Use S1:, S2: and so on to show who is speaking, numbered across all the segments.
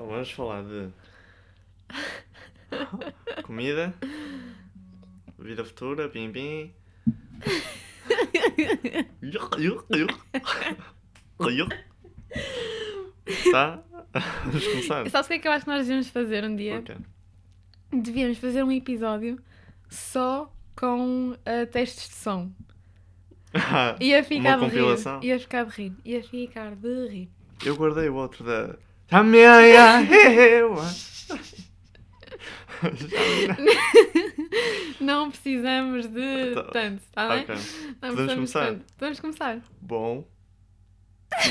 S1: Então vamos falar de comida, vida futura, pim pim. Tá? Vamos começar.
S2: Sabes o que é que eu acho que nós devíamos fazer um dia?
S1: Ok.
S2: Devíamos fazer um episódio só com uh, testes de som.
S1: Ah,
S2: Ia ficar
S1: Uma
S2: de
S1: compilação?
S2: rir. Ia ficar de rir. Ia ficar de rir.
S1: Eu guardei o outro da. Também a eu.
S2: Não precisamos de
S1: Tá.
S2: tanto, está bem?
S1: Ok.
S2: Não
S1: Podemos começar?
S2: tanto. Vamos começar.
S1: Bom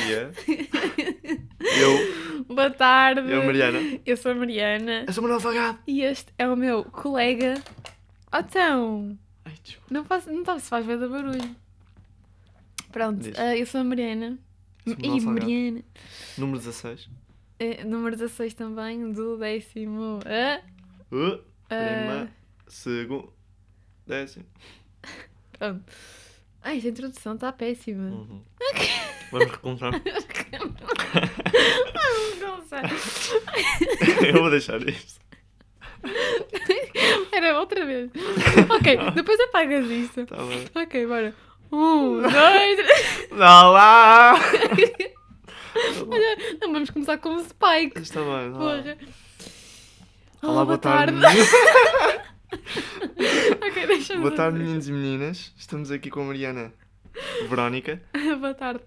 S1: dia. Eu,
S2: Boa tarde.
S1: eu, Mariana.
S2: Eu sou a Mariana.
S1: Eu sou Manuel Salgado.
S2: E este é o meu colega. Então,
S1: Ai, desculpa.
S2: não, faço, não tá- se faz ver do barulho. Pronto, ah, eu sou a Mariana. E. Mariana.
S1: Número 16.
S2: Eh, número 16 também, do décimo. ah,
S1: Uh,
S2: ah,
S1: prima, segundo, décimo.
S2: pronto. Ai, esta introdução está péssima.
S1: Uhum. Vamos recomeçar.
S2: Não sei.
S1: Eu vou deixar isto.
S2: Era outra vez. Ok, depois apagas isto.
S1: Tá bem.
S2: Ok, bora. Um, dois, três.
S1: Não lá!
S2: Olha, não vamos começar com o Spike.
S1: Está bem.
S2: Porra.
S1: Olá,
S2: Oh,
S1: boa tarde.
S2: ok, deixa-me.
S1: boa tarde, meninos e meninas. Estamos aqui com a Mariana Verónica.
S2: Boa tarde.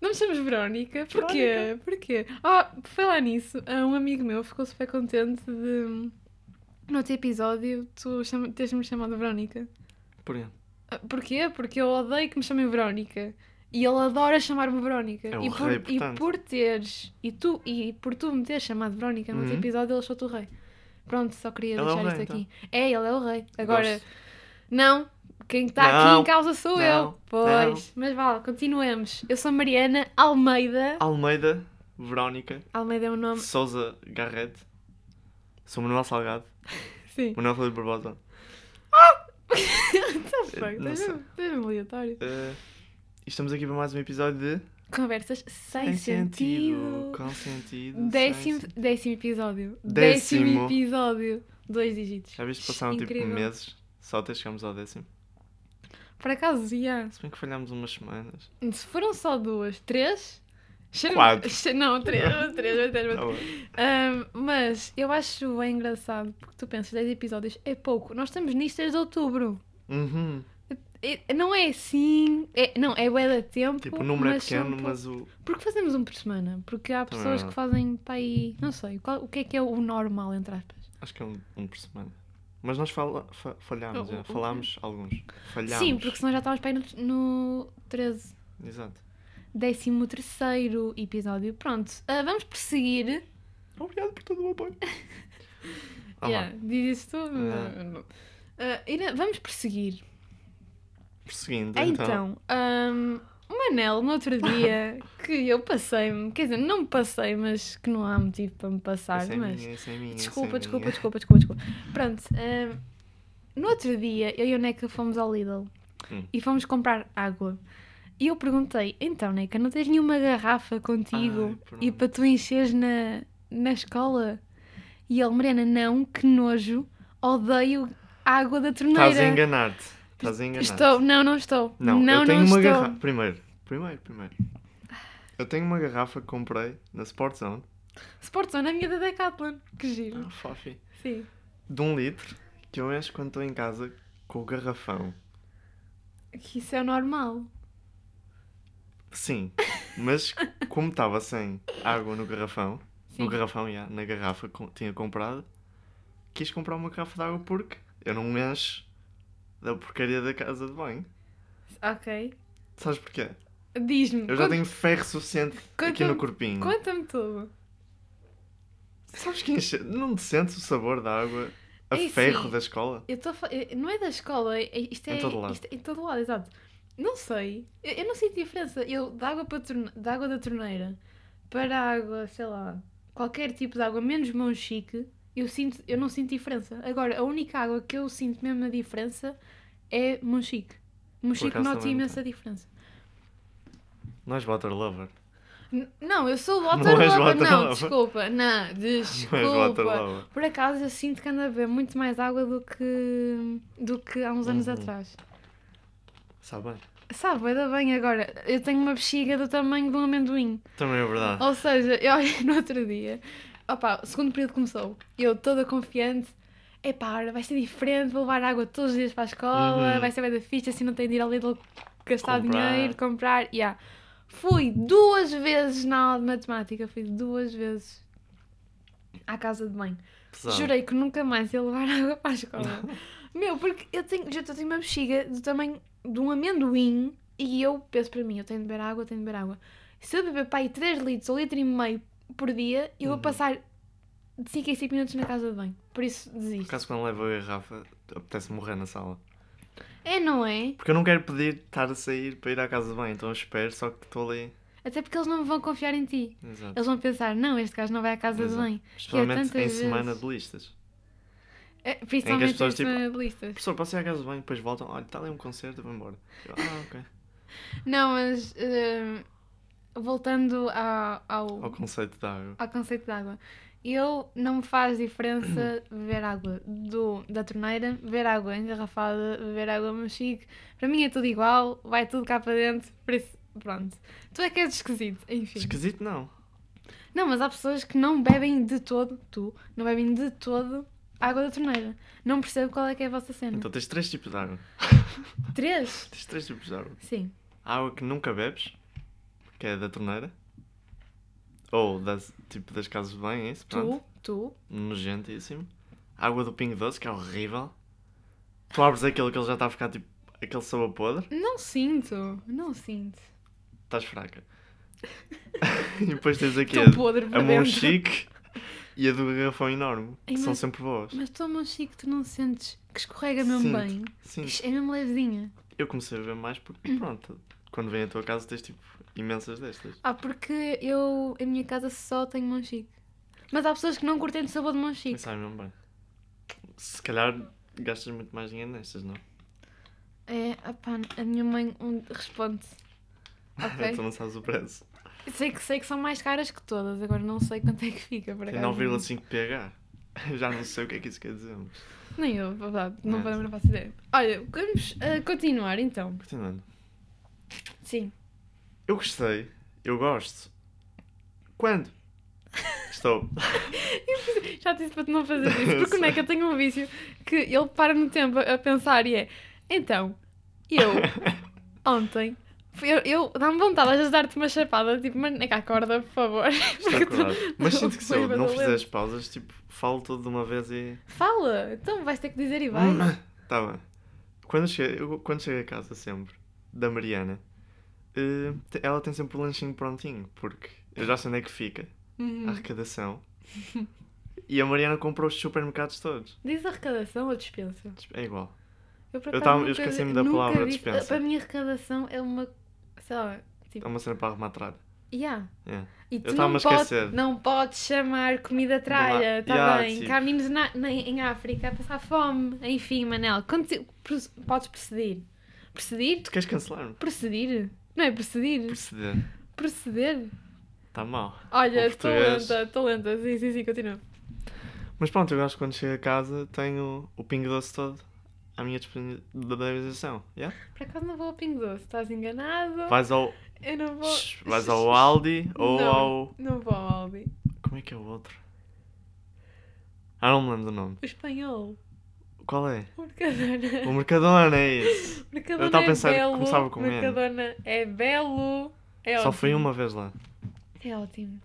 S2: Não me chamas Verónica? Porquê? Porquê? Ah, por falar nisso, ah, um amigo meu ficou super contente de. No outro episódio, tu chama... teres-me chamado Verónica.
S1: Porquê?
S2: Ah, Porquê? Porque eu odeio que me chamem Verónica. E ele adora chamar-me Verónica.
S1: É o
S2: e, por,
S1: rei,
S2: e por teres. E, tu, e por tu me teres chamado Verónica no
S1: Uhum.
S2: episódio, ele achou-te o rei. Pronto, só queria
S1: Ele é o
S2: deixar
S1: rei,
S2: isto aqui. É, ele é o rei. Agora,
S1: Gosto.
S2: não, quem está aqui
S1: Não,
S2: em causa sou
S1: não,
S2: eu. Pois, mas vá, continuemos. Eu sou Mariana Almeida.
S1: Almeida Verónica
S2: Almeida é um nome.
S1: Souza Garrett. Sou Manuel Salgado.
S2: Sim.
S1: Manuel Felipe Barbosa.
S2: Fuck,
S1: não sei.
S2: Estás-me aleatório.
S1: Eh, estamos aqui para mais um episódio de
S2: Conversas sem, sentido.
S1: Com sentido.
S2: Décimo,
S1: sem-
S2: décimo episódio.
S1: Décimo.
S2: Décimo episódio. Dois dígitos.
S1: Já viste passaram tipo
S2: Incrível.
S1: meses só até chegamos ao décimo.
S2: Por acaso, já.
S1: Se bem que falhámos umas semanas.
S2: Se foram só duas, três.
S1: Quatro.
S2: Não, três, três, três, três.
S1: Tá
S2: mas eu acho bem engraçado porque tu pensas 10 episódios é pouco. Nós estamos nisto desde outubro.
S1: Uhum.
S2: É- não é assim. É, não, é bué de tempo.
S1: Tipo, o número é
S2: são
S1: pequeno,
S2: pou-
S1: mas o.
S2: Porque fazemos um por semana. Porque há pessoas que fazem para aí. Não sei. qual- o que é que é o normal, entre aspas?
S1: Acho que é um, um por semana. Mas nós fala, fa- falhámos, já. Falámos alguns. Falhámos.
S2: Sim, porque senão já estávamos para aí no, no 13.
S1: Exato.
S2: Décimo terceiro episódio. Pronto, ah, vamos prosseguir.
S1: Obrigado por todo o apoio. Ah,
S2: Yeah, diz isso tu? Não, não. Ah, ira- vamos prosseguir.
S1: Prosseguindo, então.
S2: Então, ahm, o Manel, no outro dia, que eu passei-me, quer dizer, não me passei, mas que não há motivo para me passar,
S1: Essa é
S2: mas.
S1: minha, essa é minha, essa é
S2: Desculpa, desculpa,
S1: minha.
S2: desculpa, desculpa, desculpa. Pronto, ahm, no outro dia, eu e a Neca fomos ao Lidl
S1: Hum.
S2: e fomos comprar água. E eu perguntei, então, Neca, não tens nenhuma garrafa contigo
S1: Ai,
S2: e para tu encheres na, na escola? E ele, Mariana, não, que nojo, odeio água da torneira.
S1: Estás a enganar-te. Estás a enganar-te.
S2: Estou, não, não estou.
S1: Não,
S2: não,
S1: eu tenho
S2: não
S1: uma
S2: estou.
S1: garrafa. Primeiro, primeiro, primeiro. Eu tenho uma garrafa que comprei na Sport Zone.
S2: Sportzone, a minha da Decathlon. Que giro.
S1: Ah, fofi.
S2: Sim.
S1: De um litro que eu encho quando estou em casa com o garrafão.
S2: Que isso é normal.
S1: Sim, mas como estava sem água no garrafão,
S2: Sim.
S1: no garrafão, já, na garrafa que tinha comprado, quis comprar uma garrafa de água porque eu não encho da porcaria da casa de banho.
S2: Ok.
S1: Sabes porquê?
S2: Diz-me.
S1: Eu já
S2: conta-
S1: tenho ferro suficiente aqui no corpinho.
S2: Conta-me tudo.
S1: Sabes que enche... não te sentes o sabor da água a
S2: É
S1: ferro
S2: assim,
S1: da escola?
S2: Eu fa- eh, Não é da escola, é- isto é.
S1: Em todo lado.
S2: Isto é em todo lado, exato. Não sei. Eu, eu não sinto diferença. Eu, da água, para torne... da água da torneira para água, sei lá, qualquer tipo de água, menos mão chique, eu, sinto, eu não sinto diferença. Agora, a única água que eu sinto mesmo a diferença é Monchique. Monchique
S1: não
S2: imensa diferença.
S1: Não és water lover?
S2: N- Não, eu sou water
S1: Não
S2: lover.
S1: water
S2: Não,
S1: lover.
S2: desculpa. Não,
S1: Não
S2: desculpa.
S1: Waterloo.
S2: Por acaso eu sinto que ando a beber muito mais água do que, do que há uns anos
S1: Uhum.
S2: atrás.
S1: Sabe bem?
S2: Sabe, ainda bem agora. Eu tenho uma bexiga do tamanho de um amendoim.
S1: Também é verdade.
S2: Ou seja, eu olhei no outro dia. Opa, o segundo período começou. Eu toda confiante. Epá, ora, vai ser diferente, vou levar água todos os dias para a escola,
S1: Uhum.
S2: vai ser bem da ficha, assim não tenho de ir ao Lidl gastar
S1: Comprar.
S2: dinheiro, comprar. Yeah. Fui duas vezes na aula de matemática, fui duas vezes à casa de banho.
S1: Pesado.
S2: Jurei que nunca mais ia levar água para a escola. Meu, porque eu tenho, já tenho uma bexiga do tamanho de um amendoim e eu penso para mim, eu tenho de beber água, eu tenho de beber água. Se eu beber aí 3 litros ou litro e meio por dia, eu vou
S1: Uhum.
S2: passar de 5 em 5 minutos na casa de banho. Por isso
S1: Por
S2: desisto.
S1: acaso quando levo a garrafa, apetece morrer na sala.
S2: É, não é?
S1: Porque eu não quero pedir estar a sair para ir à casa de banho, então eu espero, só que estou ali.
S2: Até porque eles não vão confiar em ti.
S1: Exato.
S2: Eles vão pensar, não, este gajo não vai à casa de
S1: Exato.
S2: banho.
S1: Especialmente em
S2: tantas
S1: semana
S2: vezes.
S1: de listas.
S2: É, principalmente
S1: pessoas,
S2: em
S1: tipo,
S2: semana de listas.
S1: Professor, posso ir à casa de banho, depois voltam, olha, está ali um concerto, vou embora. Eu, ah, ok.
S2: Não, mas eh, voltando ao, ao,
S1: Ao conceito de água.
S2: ao conceito de água. Eu não me faz diferença beber água do, da torneira, beber água engarrafada, beber água mexique. Para mim é tudo igual, vai tudo cá para dentro, por isso, pronto. Tu é que és esquisito, enfim.
S1: Esquisito não.
S2: Não, mas há pessoas que não bebem de todo, tu, não bebem de todo água da torneira. Não percebo qual é que é a vossa cena.
S1: Então tens três tipos de água.
S2: Três?
S1: Tens três tipos de água.
S2: Sim.
S1: A água que nunca bebes, que é da torneira. Ou das, tipo das casas de banho, é isso? Pronto.
S2: Tu, tu.
S1: Nojentíssimo. Água do Pingo Doce, que é horrível. Tu abres aquilo que ele já está a ficar tipo aquele sabor podre.
S2: Não sinto, não sinto.
S1: Estás fraca. e depois tens aqui
S2: Estou podre
S1: a, a mão chique e a do garrafão enorme.
S2: Ai,
S1: que são
S2: mas-
S1: sempre boas.
S2: Mas tu, mão chique, tu não sentes que escorrega mesmo
S1: Sinto,
S2: bem?
S1: Sinto.
S2: É mesmo levezinha.
S1: Eu comecei a ver mais porque, pronto, quando vem à tua casa tens tipo imensas destas.
S2: Ah, porque eu, em minha casa, só tenho mão chique. Mas há pessoas que não curtem o sabor de mão chique.
S1: sai mesmo bem. Se calhar gastas muito mais dinheiro nestas, não?
S2: É, opá, a minha mãe responde. Ok.
S1: tu não sabes o preço.
S2: sei, que, sei que são mais caras que todas, agora não sei quanto é que fica. Por
S1: Tem
S2: acaso.
S1: 9,5 pH. Já não sei o que é que isso quer dizer. Mas...
S2: Nem eu, verdade, não,
S1: É.
S2: vou não faço ideia. Olha, vamos ah, continuar então.
S1: Continuando.
S2: Sim.
S1: Eu gostei. Eu gosto. Quando? Estou.
S2: Já disse para tu não fazer isso,
S1: Eu
S2: porque o
S1: sei.
S2: Neca tem um vício que ele para no tempo a pensar e é então, eu ontem eu, eu dá-me vontade às vezes de dar-te uma chapada, tipo, mas Neca, acorda, por favor. Tu-.
S1: Mas sinto que se eu não fizer as pausas, tipo, falo tudo de uma vez e.
S2: Fala, então vais ter que dizer e vai.
S1: Tá bem. Quando chego, eu, quando chego a casa sempre, da Mariana, te- ela tem sempre o lanchinho prontinho, porque eu já sei onde é que fica, a
S2: Uhum.
S1: arrecadação. E a Mariana comprou os supermercados todos.
S2: Diz arrecadação ou dispensa?
S1: É igual.
S2: Eu,
S1: Eu tava- eu esqueci-me da palavra
S2: disse-
S1: dispensa.
S2: Para mim, arrecadação é uma. Sei lá,
S1: É
S2: tipo.
S1: uma cena para arrematar.
S2: Yeah.
S1: É.
S2: E tu não,
S1: a esquecer.
S2: não podes chamar comida tralha, tá
S1: Yeah,
S2: bem?
S1: tipo-
S2: na, na- em África a passar fome. Enfim, Manel, conti- pro- podes proceder. Proceder?
S1: Tu queres cancelar-me?
S2: Proceder? Não é proceder?
S1: Proceder.
S2: Proceder?
S1: Está mal.
S2: Olha, estou lenta, estou lenta. Sim, sim, sim, continua.
S1: Mas pronto, eu gosto que quando chego a casa tenho o pingo doce todo à minha disponibilização. Yeah?
S2: Por acaso não vou ao Pingo Doce, estás enganado?
S1: Vais ao.
S2: Eu não vou.
S1: Shhh, Vais ao Aldi ou
S2: Não.
S1: ao.
S2: Não vou ao Aldi.
S1: Como é que é o outro? Ah, não me lembro do nome.
S2: O espanhol.
S1: Qual é?
S2: O Mercadona.
S1: O Mercadona, é isso.
S2: Mercadona
S1: estava a
S2: é
S1: pensar que
S2: belo.
S1: começava com.
S2: Mercadona é belo. É
S1: Só
S2: ótimo.
S1: fui uma vez lá.
S2: É ótimo.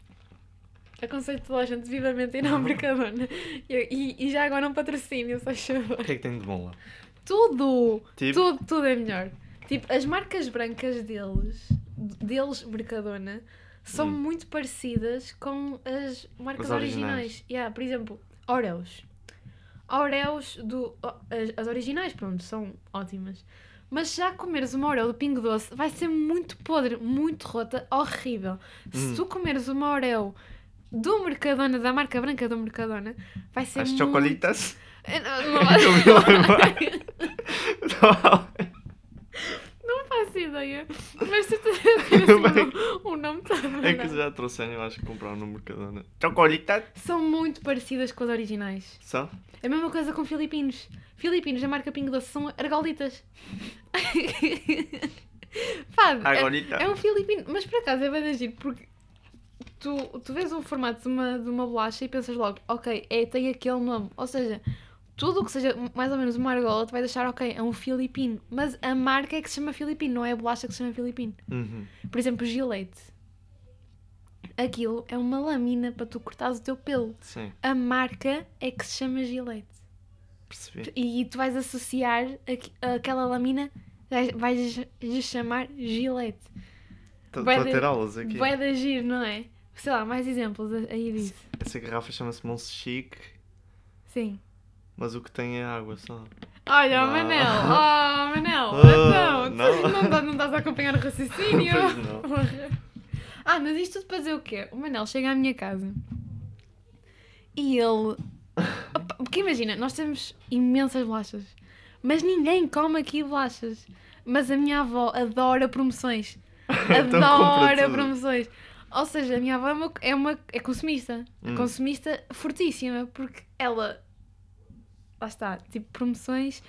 S2: Aconselho toda a gente vivamente a ir ao Mercadona. E, e, e já agora um patrocínio, só favor.
S1: O que é que tem de bom lá?
S2: Tudo!
S1: Tipo,
S2: Tudo, tudo é melhor. Tipo, as marcas brancas deles, deles Mercadona, são
S1: Hum.
S2: muito parecidas com as marcas
S1: As
S2: originais.
S1: originais.
S2: Yeah, por exemplo, Oreos. Oreos do. As, as originais, pronto, são ótimas. Mas já comeres uma Oreo do Pingo Doce vai ser muito podre, muito rota, horrível. Se
S1: Hum.
S2: tu comeres uma Oreo do Mercadona, da marca branca do Mercadona, vai ser
S1: as
S2: muito...
S1: chocolitas.
S2: Não, não, não ideia. Mas tens assim, um, um nome todo.
S1: É que já trouxeram, eu acho que comprar no Mercadona. Chocolita.
S2: São muito parecidas com as originais.
S1: Só?
S2: É a mesma coisa com filipinos. Filipinos da marca Pingo Doce são argolitas. Pá, é,
S1: Argolita.
S2: é um filipino. Mas por acaso é bem agir, porque tu, tu vês o formato de uma, de uma bolacha e pensas logo, ok, é, tem aquele nome. Ou seja, tudo o que seja mais ou menos uma argola, tu vais achar, ok, é um filipino. Mas a marca é que se chama filipino, não é a bolacha que se chama filipino.
S1: Uhum.
S2: Por exemplo, Gillette. Aquilo é uma lâmina para tu cortares o teu pelo.
S1: Sim,
S2: A marca é que se chama Gillette.
S1: percebi.
S2: E tu vais associar aqu- aquela lâmina, vais- lhe chamar Gillette.
S1: Estou a ter aulas aqui.
S2: Vai de agir, não é? Sei lá, mais exemplos aí disso.
S1: Essa garrafa chama-se Monse Chic,
S2: Sim.
S1: Mas o que tem é água só.
S2: Olha, o
S1: Não.
S2: Manel! Oh, Manel!
S1: Oh,
S2: então,
S1: não.
S2: não, estás- não estás a acompanhar o raciocínio? Ah, mas isto tudo para dizer o quê? O Manel chega à minha casa e ele. Porque imagina, nós temos imensas bolachas, mas ninguém come aqui bolachas. Mas a minha avó adora promoções.
S1: Então
S2: Adora promoções. Ou seja, a minha avó é, uma, é, uma- é consumista.
S1: Hum.
S2: Consumista fortíssima, porque ela. Lá está, tipo, promoções,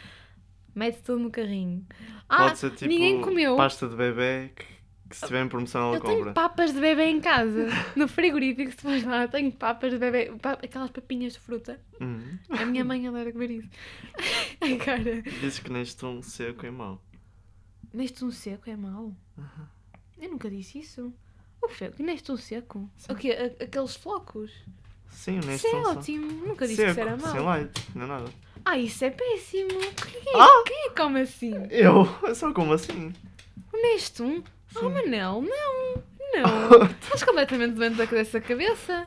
S2: mete tudo no carrinho. Ah,
S1: Pode ser tipo
S2: ninguém comeu.
S1: pasta de bebê que, que se tiver em promoção ela
S2: Eu tenho
S1: compra.
S2: papas de bebê em casa. No frigorífico, se fores lá, tenho papas de bebê. pa- aquelas papinhas de fruta.
S1: Uhum.
S2: A minha mãe adora comer isso. Agora,
S1: Dizes que neste um seco é mau.
S2: neste um seco é mau? Eu nunca disse isso. O que foi? Neste um seco? O quê? Aqueles flocos?
S1: Sim,
S2: Isso
S1: neste
S2: é
S1: um só.
S2: ótimo. Nunca disse
S1: Seco,
S2: que isso era
S1: sem
S2: mau.
S1: leite, não é nada.
S2: Ah, isso é péssimo. Quem,
S1: Ah!
S2: quem é que come assim?
S1: Eu? É só como assim?
S2: Neste um? Oh,
S1: Sim.
S2: Manel, não. Não. Estás completamente doente da dessa cabeça.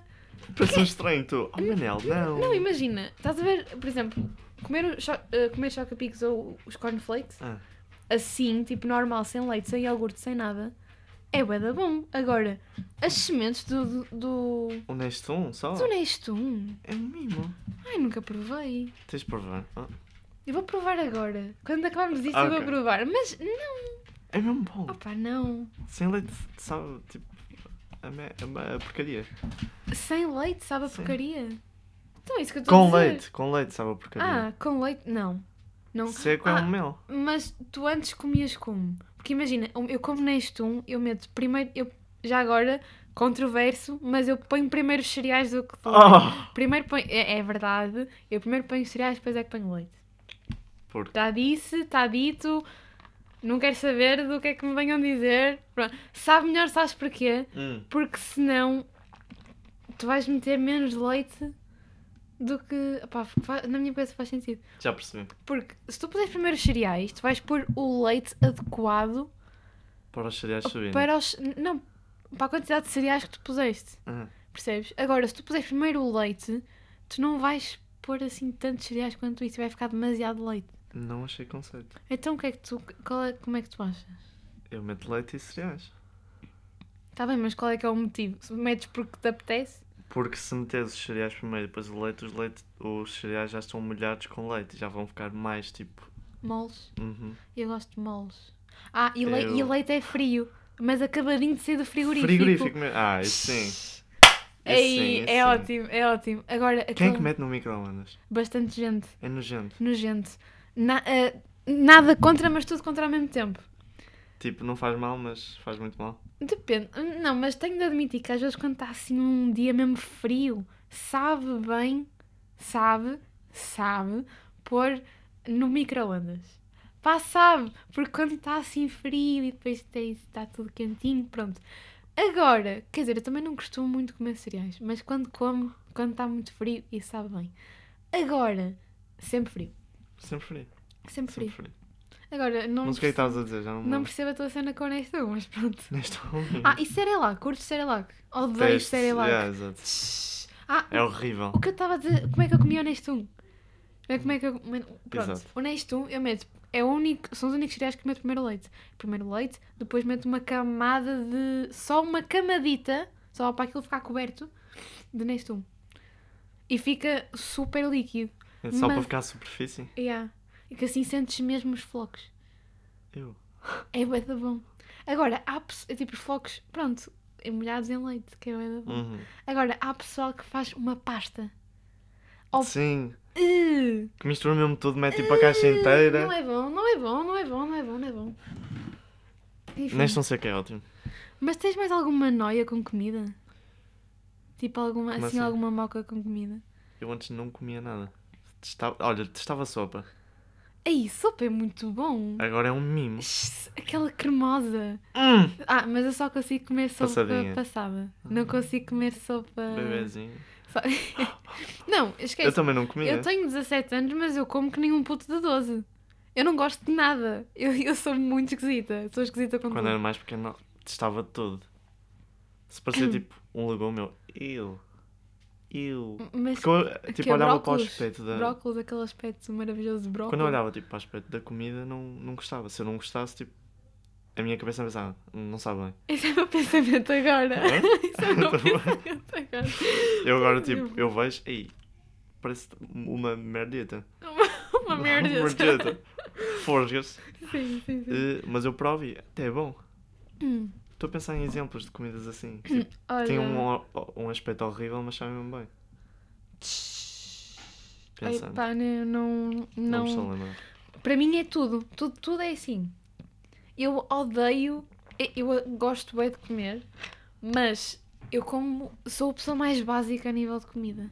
S1: Parece um estranho, tu. Oh, Manel, não.
S2: Não, imagina, estás a ver, por exemplo, comer, o cho eh, comer choca-picos ou os cornflakes,
S1: Ah,
S2: assim, tipo normal, sem leite, sem iogurte, sem nada, é bué da bom. Agora, as sementes do, do,
S1: o neste um só?
S2: do Nestum,
S1: É um mimo.
S2: ai, nunca provei.
S1: Tens de provar. Ah,
S2: Eu vou provar agora. Quando acabarmos isto, eu vou
S1: Ok.
S2: provar. Mas não,
S1: É mesmo bom.
S2: opá, não.
S1: Sem leite, sabe, tipo, a, me- a me- a porcaria.
S2: Sem leite, sabe a
S1: Sim.
S2: porcaria? Então é isso que eu estou a
S1: Com
S2: dizer.
S1: leite, com leite, sabe a porcaria.
S2: Ah, com leite, não. Não.
S1: Seco
S2: Ah,
S1: é um mel.
S2: Mas tu antes comias como? Porque imagina, eu como neste um, eu meto primeiro, eu já agora, controverso, mas eu ponho primeiro os cereais do que tu.
S1: Oh!
S2: Primeiro ponho, é, é verdade, eu primeiro ponho os cereais, depois é que ponho leite.
S1: Porque
S2: Está disse, está dito, não quero saber do que é que me venham dizer. Pronto. Sabe melhor, sabes porquê?
S1: Hum,
S2: Porque senão tu vais meter menos leite do que. Opá, na minha cabeça faz sentido.
S1: já percebi.
S2: Porque se tu puseres primeiro os cereais, tu vais pôr o leite adequado
S1: Para os cereais subirem.
S2: para os. Não, para a quantidade de cereais que tu puseste.
S1: Ah,
S2: Percebes? Agora, se tu puseres primeiro o leite, tu não vais pôr assim tantos cereais quanto isso, vai ficar demasiado leite.
S1: não achei conceito.
S2: Então o que é que tu. É, como é que tu achas?
S1: Eu meto leite e cereais.
S2: Está bem, mas qual é que é o motivo? Se metes porque te apetece?
S1: Porque se meteres os cereais primeiro e depois o leite, os, leite, os cereais já estão molhados com leite e já vão ficar mais tipo.
S2: Moles.
S1: Uhum.
S2: Eu gosto de moles. Ah, e, le-
S1: Eu-
S2: e leite é frio, mas acabadinho de ser do frigorífico.
S1: Frigorífico mesmo. Ah, isso sim.
S2: Ei,
S1: sim,
S2: é
S1: sim.
S2: ótimo, é ótimo. Agora,
S1: Quem é que mete no micro-ondas?
S2: bastante gente.
S1: É nojento.
S2: Nojento. Na- eh, nada contra, mas tudo contra ao mesmo tempo.
S1: Tipo, não faz mal, mas faz muito mal.
S2: Depende. Não, mas tenho de admitir que às vezes quando está assim um dia mesmo frio, sabe bem, sabe, sabe, pôr no micro-ondas. Pá, sabe, porque quando está assim frio e depois tem- está tudo quentinho, pronto. Agora, quer dizer, eu também não costumo muito comer cereais, mas quando como, quando está muito frio, isso sabe bem. Agora, sempre frio.
S1: Sempre frio.
S2: Sempre frio.
S1: Sempre frio.
S2: Agora, não,
S1: Mas o que é que estavas a dizer? Já não
S2: não percebo a tua cena com esta, mas pronto.
S1: Neste
S2: Ah, e Cerelac? Curtes Cerelac? Odeio
S1: Teste.
S2: Cerelac.
S1: Yeah, exato.
S2: Ah,
S1: É horrível.
S2: o que eu estava a dizer, como é que eu comia o Nestum? Como é, como é que eu... Pronto,
S1: Exato.
S2: o Nestum eu meto, é o único, são os únicos cereais que meto primeiro leite. Primeiro leite, depois meto uma camada de, só uma camadita, só para aquilo ficar coberto, de Nestum. E fica super líquido.
S1: É só
S2: Mas-
S1: para ficar à superfície?
S2: Yeah. E que assim sentes mesmo os flocos.
S1: Eu.
S2: É bué da bom. Agora, há é tipo os flocos, pronto, molhados em leite, que é bué da bom.
S1: Uhum.
S2: Agora, há pessoal que faz uma pasta.
S1: Sim,
S2: Uh,
S1: que mistura mesmo tudo, mete tipo a caixa inteira.
S2: Não é bom, não é bom, não é bom, não é bom, não é bom. Enfim.
S1: Neste não sei que é ótimo.
S2: Mas tens mais alguma noia com comida? Tipo alguma, assim,
S1: assim?
S2: alguma moca com comida?
S1: Eu antes não comia nada. Testava, olha, testava sopa.
S2: Ei, sopa é muito bom.
S1: Agora é um mimo.
S2: Shhh, Aquela cremosa.
S1: Hum,
S2: Ah, mas eu só consigo comer sopa
S1: Passadinha.
S2: passada. Não consigo comer sopa.
S1: bebezinho.
S2: Só- não, esquece.
S1: Eu também não comia.
S2: Eu tenho 17 anos, mas eu como que nem um puto de 12. Eu não gosto de nada. Eu, eu sou muito esquisita. Sou esquisita com
S1: Quando
S2: tudo.
S1: era mais pequeno, testava tudo. Se parecia tipo um legume, eu. Eu. Eu.
S2: Mas
S1: Porque eu tipo,
S2: é
S1: olhava para o
S2: brócolos?
S1: aspecto da.
S2: brócolis, aquele aspecto maravilhoso de brócolis.
S1: Quando eu olhava tipo, para o aspecto da comida, não, não gostava. Se eu não gostasse, tipo. A minha cabeça pensava, não sabe bem.
S2: Esse é o meu pensamento agora.
S1: Hã?
S2: Esse é o meu pensamento agora.
S1: Eu agora, tipo, eu vejo, ei, parece uma merdita.
S2: Uma merda.
S1: merdita. Forjas.
S2: Sim, sim, sim.
S1: Eh, mas eu provo e até é bom.
S2: Hum,
S1: Estou a pensar em exemplos de comidas assim. Tipo,
S2: Olha.
S1: tem um, um aspecto horrível, mas sabem mesmo bem. Pensando.
S2: Não, não,
S1: Não me.
S2: Para mim é tudo. tudo. Tudo é assim. Eu odeio. Eu, eu gosto bem de comer, mas eu como. Sou a pessoa mais básica a nível de comida.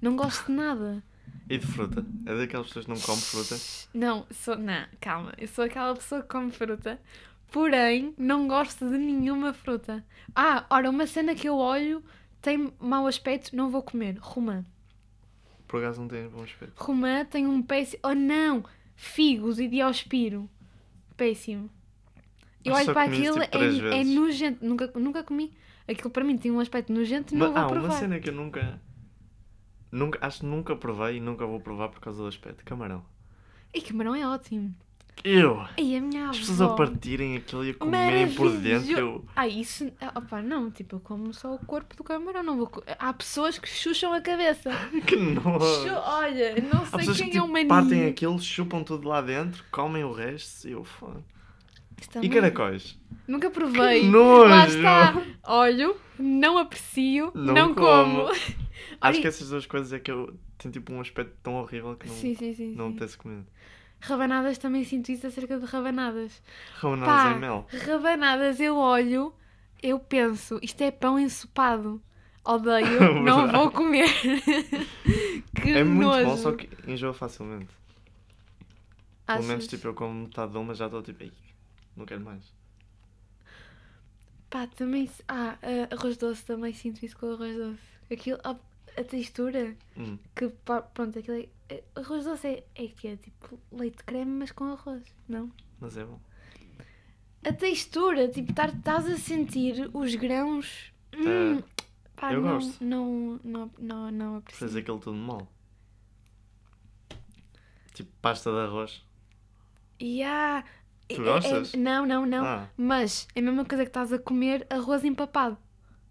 S2: Não gosto de nada.
S1: E de fruta? É daquelas pessoas que não comem fruta?
S2: Não, sou. Não, calma. Eu sou aquela pessoa que come fruta, porém não gosto de nenhuma fruta. Ah, ora, uma cena que eu olho tem mau aspecto, não vou comer. Romã.
S1: Por acaso não tem bom aspecto.
S2: Romã tem um péssimo. Oh não! Figos e diospiro. Péssimo. Eu
S1: Acho
S2: olho para aquilo,
S1: tipo,
S2: é, é nojento. Nunca, nunca comi. Aquilo para mim tem um aspecto nojento e não
S1: Mas
S2: vou
S1: há
S2: provar.
S1: uma cena que eu nunca, nunca. Acho que nunca provei e nunca vou provar por causa do aspecto. Camarão.
S2: E camarão é ótimo.
S1: Eu!
S2: E a minha
S1: As pessoas a partirem aquilo e a comerem por dentro. Eu...
S2: Ah, isso. Opa, não, tipo, eu como só o corpo do camarão. Não vou... Há pessoas que chucham a cabeça.
S1: Que nojo!
S2: Chu- Olha, não
S1: Há
S2: sei
S1: pessoas
S2: quem
S1: que
S2: é
S1: tipo,
S2: o maninho.
S1: partem aquilo, chupam tudo lá dentro, comem o resto e eu foda. E caracóis?
S2: Nunca provei.
S1: Que nojo!
S2: Lá está. Olho, não aprecio,
S1: Não
S2: não, como.
S1: como. Acho que essas duas coisas é que eu tenho tipo um aspecto tão horrível que não,
S2: Sim, sim, sim.
S1: não
S2: sim.
S1: comer.
S2: Rabanadas também sinto isso acerca de rabanadas.
S1: Rabanadas
S2: Pá,
S1: em mel.
S2: rabanadas eu olho, eu penso, isto é pão ensopado. Odeio, não vou comer. que
S1: É muito
S2: nojo.
S1: bom, só que enjoa facilmente. Pelo menos
S2: Achas?
S1: tipo eu como metade de uma já estou tipo, "Ei, não quero mais.
S2: Pá, também. Ah, ah, arroz doce também sinto isso com o arroz doce. Aquilo, a, a textura.
S1: Hum,
S2: Que pronto, aquilo é. É- Arroz doce é, é que é tipo leite de creme, mas com arroz, não?
S1: mas é bom.
S2: A textura, tipo, tar- estás a sentir os grãos. Hum, pá,
S1: eu
S2: não,
S1: gosto.
S2: não, não, não, não aprecio.
S1: Fez aquilo tudo mal. Tipo pasta de arroz.
S2: Há-
S1: Tu
S2: é- é-
S1: gostas?
S2: não, não, não.
S1: Ah,
S2: Mas é a mesma coisa que estás a comer arroz empapado.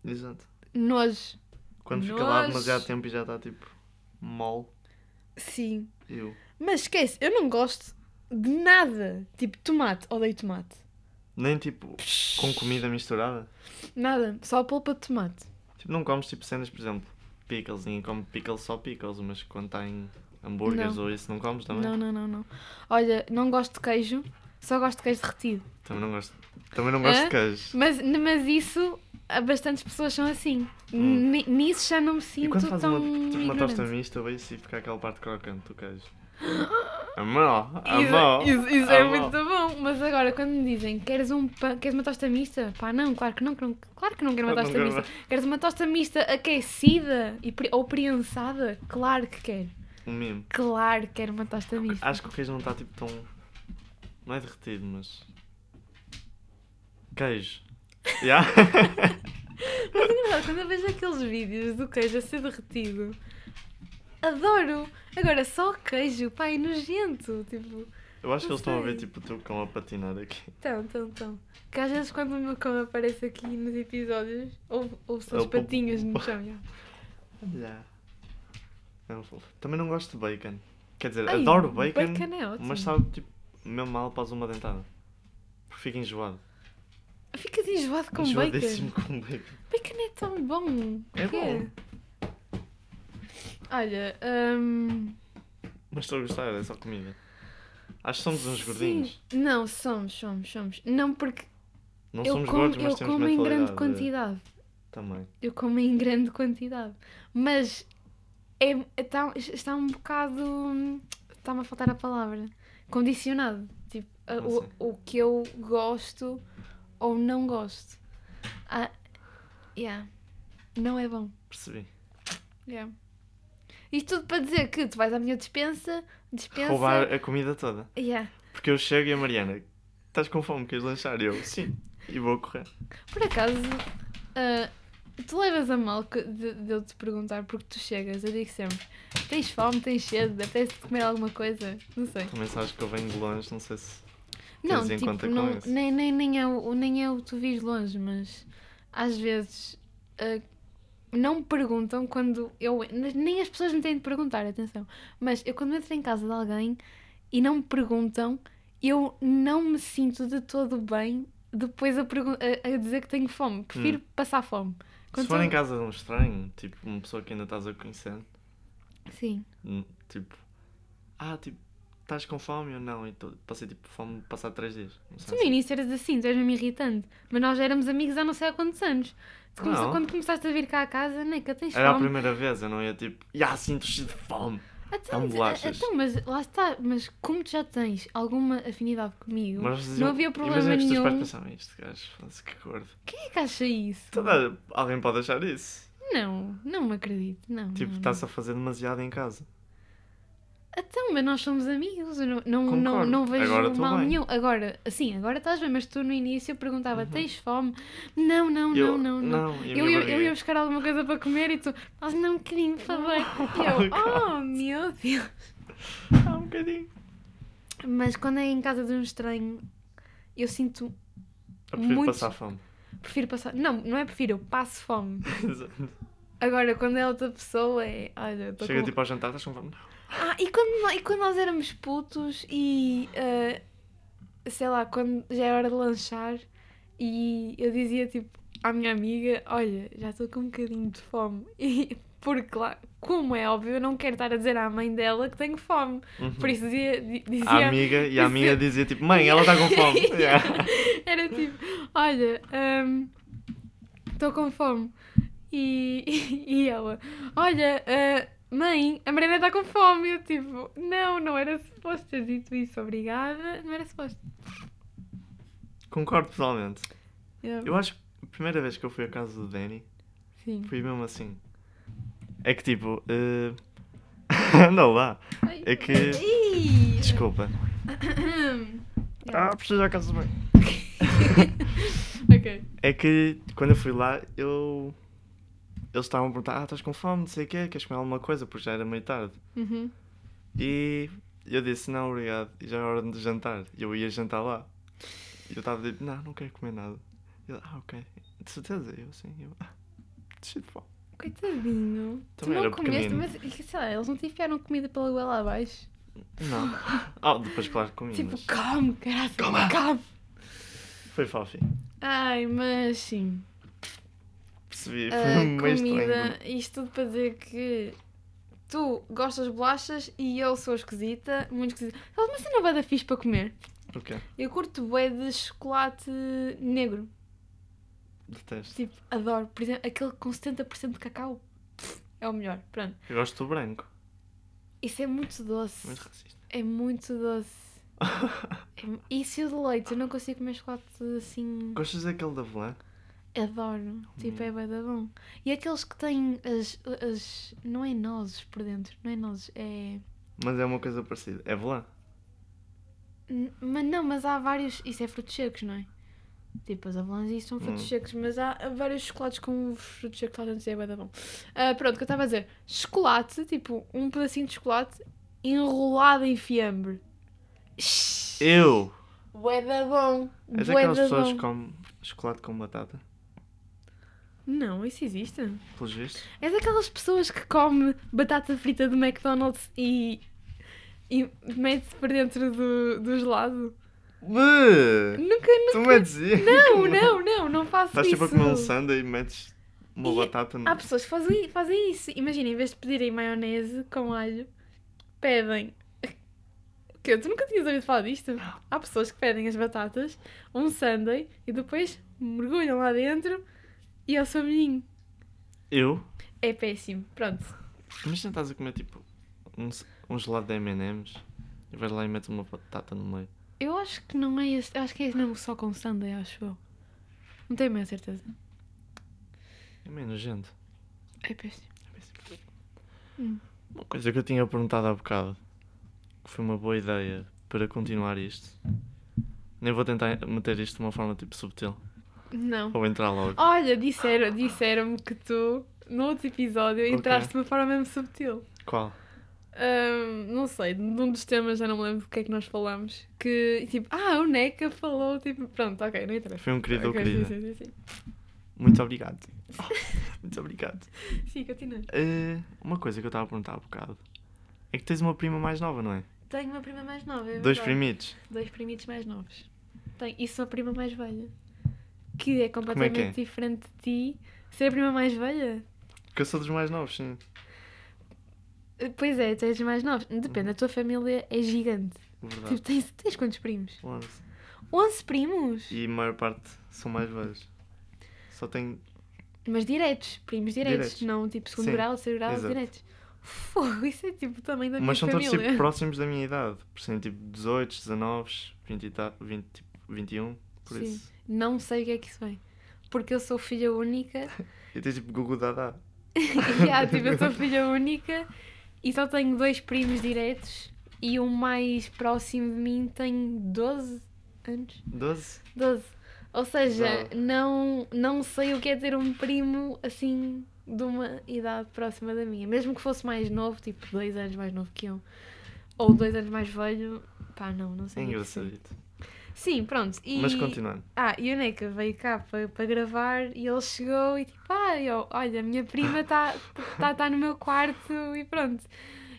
S1: exato.
S2: Nojo.
S1: Quando fica lá
S2: Nojo.
S1: demasiado tempo e já está tipo mole.
S2: Sim.
S1: Eu.
S2: Mas esquece, eu não gosto de nada. Tipo, tomate. Odeio tomate.
S1: Nem tipo com comida misturada.
S2: Nada. Só a polpa de tomate.
S1: Tipo, não comes tipo cenas, por exemplo, pickles. Ninguém come pickles só pickles, mas quando está em hambúrgueres ou isso não comes também?
S2: Não, não, não, não. Olha, não gosto de queijo. Só gosto de queijo derretido.
S1: Também não gosto. Também não gosto de queijo.
S2: Mas, mas isso, bastantes pessoas são assim.
S1: Hum.
S2: Ni- Nisso já não me
S1: E
S2: sinto
S1: quando faz
S2: tão
S1: uma, tipo, uma tosta mista, vejo e fica aquela parte crocante do queijo. Amor,
S2: Isso,
S1: amor.
S2: isso- isso é muito bom, mas agora quando me dizem queres, um pão, queres uma tosta mista? Pá, não, claro que não, claro que não quero uma tosta mista. Queres uma tosta mista aquecida e, ou prensada? Claro que quero.
S1: Um mimo.
S2: Claro que quero uma tosta mista.
S1: Acho que o queijo não está tipo tão. Não é derretido, mas. Queijo. Já?
S2: Mas é engraçado, quando eu vejo aqueles vídeos do queijo a ser derretido, adoro! Agora, só queijo, pá, é nojento. Tipo,
S1: Eu acho que eles estão a ver
S2: sei.
S1: tipo o teu cão a patinar aqui.
S2: Então, então, então. Que às vezes quando o meu cão aparece aqui nos episódios, ou, ou são as patinhas no chão. já.
S1: Olha. É um fofo. Também não gosto de bacon. Quer dizer,
S2: Ai,
S1: adoro bacon,
S2: Bacon é ótimo.
S1: mas sabe tipo mesmo mal após uma dentada. Porque fica enjoado.
S2: Ficas enjoado com bacon.
S1: Enjoadíssimo com bacon.
S2: Bacon é tão bom.
S1: É
S2: Porquê? Olha, hum,
S1: Mas estou a gostar, é só comida. Acho que somos uns
S2: sim.
S1: gordinhos.
S2: Não, somos, somos, somos. Não porque
S1: Não
S2: eu
S1: somos
S2: como,
S1: gordos, mas
S2: eu
S1: temos
S2: como em grande
S1: mentalidade.
S2: quantidade.
S1: Também.
S2: Eu como em grande quantidade. Mas é, está, está um bocado. hum, Está-me a faltar a palavra. Condicionado. Tipo, a-
S1: Não
S2: o, o que eu gosto ou não gosto. Ah, yeah. Não é bom.
S1: Percebi.
S2: Yeah. Isto tudo para dizer que tu vais à minha dispensa, dispensa.
S1: Roubar a comida toda.
S2: Yeah.
S1: Porque eu chego e a Mariana, estás com fome, queres lanchar? E eu, sim. E vou correr.
S2: Por acaso, ah, tu levas a mal que- de, de eu te perguntar porque tu chegas, eu digo sempre: tens fome, tens sede, apetece comer alguma coisa? Não sei.
S1: Também sabes que eu venho de longe, não sei se.
S2: Não, tipo, não, nem, nem, nem, é o, nem é o tu vis longe, mas às vezes ah, não me perguntam quando eu. Nem as pessoas me têm de perguntar, atenção. Mas eu quando entro em casa de alguém e não me perguntam, eu não me sinto de todo bem depois a, a- a dizer que tenho fome. Prefiro passar fome. Quando
S1: Se for em casa de um estranho, tipo, uma pessoa que ainda estás a conhecer,
S2: Sim.
S1: hum, tipo, ah, tipo, estás com fome ou não? E tô- passei tipo fome de passar três dias.
S2: Tu no
S1: assim.
S2: início eras assim, tu és mesmo irritante. Mas nós já éramos amigos há não sei há quantos anos. Quando começaste a vir cá a casa, Neca, tens
S1: Era a
S2: fome.
S1: primeira vez, eu não ia tipo, já sinto cheio de fome.
S2: Então,
S1: bolachas.
S2: então, mas lá está, mas como tu já tens alguma afinidade comigo,
S1: Mas
S2: não havia problema
S1: Imagina que os teus pais
S2: nenhum.
S1: pensavam, este gajo, que gordo.
S2: Quem é que acha isso?
S1: Toda, alguém pode achar isso.
S2: Não, não me acredito. Não,
S1: Tipo, está-se a fazer demasiado em casa.
S2: Então, mas nós somos amigos, eu não, não, não, não vejo
S1: Agora
S2: mal
S1: bem.
S2: nenhum. Agora, assim, agora estás bem, mas tu no início eu perguntava:
S1: Uhum.
S2: tens fome? Não, não,
S1: Eu-
S2: não, não, não. Eu, eu
S1: barriga?
S2: ia buscar alguma coisa para comer e tu, mas não, um bocadinho, por favor. E eu, oh meu Deus.
S1: Ah, um bocadinho.
S2: Mas quando é em casa de um estranho, eu sinto.
S1: Eu prefiro
S2: Muito-
S1: passar fome.
S2: Prefiro passar. Não, não é prefiro, eu passo fome.
S1: Exato.
S2: Agora, quando é outra pessoa, é. Olha,
S1: Chega
S2: com...
S1: tipo ao jantar, estás com fome? Não.
S2: Ah, e quando, e quando nós éramos putos e. ah, sei lá, quando já era hora de lanchar e eu dizia tipo à minha amiga: Olha, já estou com um bocadinho de fome. E. Porque lá, como é óbvio, eu não quero estar a dizer à mãe dela que tenho fome.
S1: Uhum.
S2: Por isso dizia. di- dizia
S1: A amiga, e a amiga dizia tipo, mãe, ela está com fome. Yeah.
S2: Era tipo, olha, estou com fome. E, e ela, olha, ah, mãe, a Mariana está com fome. Eu tipo, não, não era suposto ter dito isso, obrigada. Não era suposto.
S1: Concordo totalmente.
S2: Yeah.
S1: Eu acho que a primeira vez que eu fui à casa do Danny
S2: Sim.
S1: foi mesmo assim. É que tipo, eh, anda lá. É que-! Desculpa.
S2: Yeah.
S1: Ah, preciso ir à casa do bem.
S2: ok.
S1: É que quando eu fui lá, eu. Eles estavam a perguntar, ah, estás com fome, não sei o quê, queres comer alguma coisa? Porque já era meio tarde.
S2: Uhum.
S1: E eu disse, não, obrigado. E já é hora de jantar. E eu ia jantar lá. E eu estava tipo, não, não quero comer nada. E ele, ah, ok. De certeza? Eu, sim. Eu, ah, cheio de fome.
S2: Coitadinho.
S1: Também
S2: tu não
S1: era
S2: comeste,
S1: pequenino.
S2: mas sei lá, eles não te enfiaram comida pela goela abaixo.
S1: Não. Ah, depois, claro, comi.
S2: Tipo, come, caralho,
S1: Coma.
S2: come.
S1: Foi fofi.
S2: Ai, mas sim.
S1: Percebi.
S2: A
S1: Foi meio
S2: comida,
S1: estranho.
S2: isto tudo para dizer que tu gostas de bolachas e eu sou esquisita, muito esquisita. Mas uma cena bué da fixe para comer.
S1: O quê?
S2: Eu curto bué de chocolate negro.
S1: Detesto.
S2: Tipo, adoro. Por exemplo, aquele com 70% de cacau. É o melhor. Pronto.
S1: Eu gosto do branco.
S2: Isso é muito doce.
S1: Muito racista.
S2: É muito doce. É... Isso e o de leite. Eu não consigo comer chocolate assim.
S1: Gostas daquele da Velã?
S2: Adoro. Tipo, é bué da bom. E aqueles que têm as, as. Não é nozes por dentro. Não é nozes. É.
S1: Mas é uma coisa parecida. É Velã?
S2: N- Mas não, mas há vários. Isso é frutos secos, não é? Tipo, as avelãs e isso são frutos
S1: Hum.
S2: secos, mas há vários chocolates com frutos secos lá dentro e é bué da bom. Ah, pronto, o que eu estava a dizer. Chocolate, tipo, um pedacinho de chocolate enrolado em fiambre.
S1: Eu!
S2: Bué da bom.
S1: És
S2: Bué
S1: aquelas
S2: da
S1: pessoas
S2: bom.
S1: que comem chocolate com batata?
S2: Não, isso existe.
S1: Pelos vistos?
S2: És aquelas pessoas que come batata frita do McDonald's e, e mete-se para dentro do, do gelado.
S1: Bê!
S2: Nunca,
S1: Tu
S2: nunca.
S1: metes isso?
S2: Não, não, não, não faço
S1: Estás
S2: isso.
S1: tipo a comer um sundae e metes uma
S2: E
S1: batata no...
S2: Há pessoas que fazem, fazem isso. Imagina, em vez de pedirem maionese com alho, pedem. O quê? Tu nunca tinhas ouvido falar disto? Há pessoas que pedem as batatas, um sundae e depois mergulham lá dentro e ao seu molhinho.
S1: Eu?
S2: É péssimo. Pronto.
S1: Imagina estás a comer tipo um, um gelado de M&M's e vais lá e metes uma batata no meio.
S2: Eu acho que não é esse. Acho que é mesmo só com sundae, acho eu. Não tenho a certeza.
S1: É meio nojento.
S2: É péssimo. Hum.
S1: Uma coisa que eu tinha perguntado há bocado, que foi uma boa ideia para continuar isto. Nem vou tentar meter isto de uma forma tipo subtil.
S2: Não.
S1: Ou entrar logo.
S2: Olha, disseram- disseram-me que tu, no outro episódio, entraste de uma forma mesmo subtil.
S1: Qual?
S2: Ahm, não sei, num dos temas já não me lembro do que é que nós falamos. Que tipo, ah, o Neca falou, tipo, pronto, ok, não interessa.
S1: Foi um querido ou
S2: Ok,
S1: querida.
S2: Sim, sim, sim.
S1: Muito obrigado. Muito obrigado.
S2: Sim, continua.
S1: Eh, uma coisa que eu estava a perguntar há bocado é que tens uma prima mais nova, não é?
S2: Tenho uma prima mais nova, é
S1: Dois primitos.
S2: Dois primitos mais novos. Tenho, e sou a prima mais velha. Que é completamente
S1: que é?
S2: diferente de ti. Ser a prima mais velha?
S1: Porque eu sou dos mais novos, sim.
S2: Eh, Pois é, tu és mais novos. Depende, a tua família é gigante.
S1: Verdade.
S2: Tipo, tens, tens quantos primos?
S1: Onze.
S2: 11 primos?
S1: E a maior parte são mais velhos. Só tenho.
S2: Mas diretos, primos diretos,
S1: Diretos.
S2: não tipo segundo
S1: Sim,
S2: grau, terceiro grau,
S1: exato.
S2: diretos. Fogo, isso é tipo também da minha
S1: Mas são todos
S2: família.
S1: tipo, próximos da minha idade. Por exemplo, tipo 18, 19, 20, e tal, 20 tipo, 21. Por
S2: Sim.
S1: isso.
S2: Não sei o que é que isso vem. Porque eu sou filha única.
S1: E tens tipo Gugu Dada.
S2: há, tipo, eu sou filha única e só tenho dois primos diretos e o mais próximo de mim tem 12 anos.
S1: 12?
S2: 12. Ou seja, não, não sei o que é ter um primo assim de uma idade próxima da minha. Mesmo que fosse mais novo, tipo dois anos mais novo que eu, ou dois anos mais velho, pá, não, não
S1: É
S2: sei. é que sei.
S1: engraçadito.
S2: Sim, pronto. E...
S1: Mas continuando.
S2: Ah, e o Neca veio cá para, para gravar e ele chegou e tipo, ah, eu, olha, a minha prima está tá, tá no meu quarto e pronto.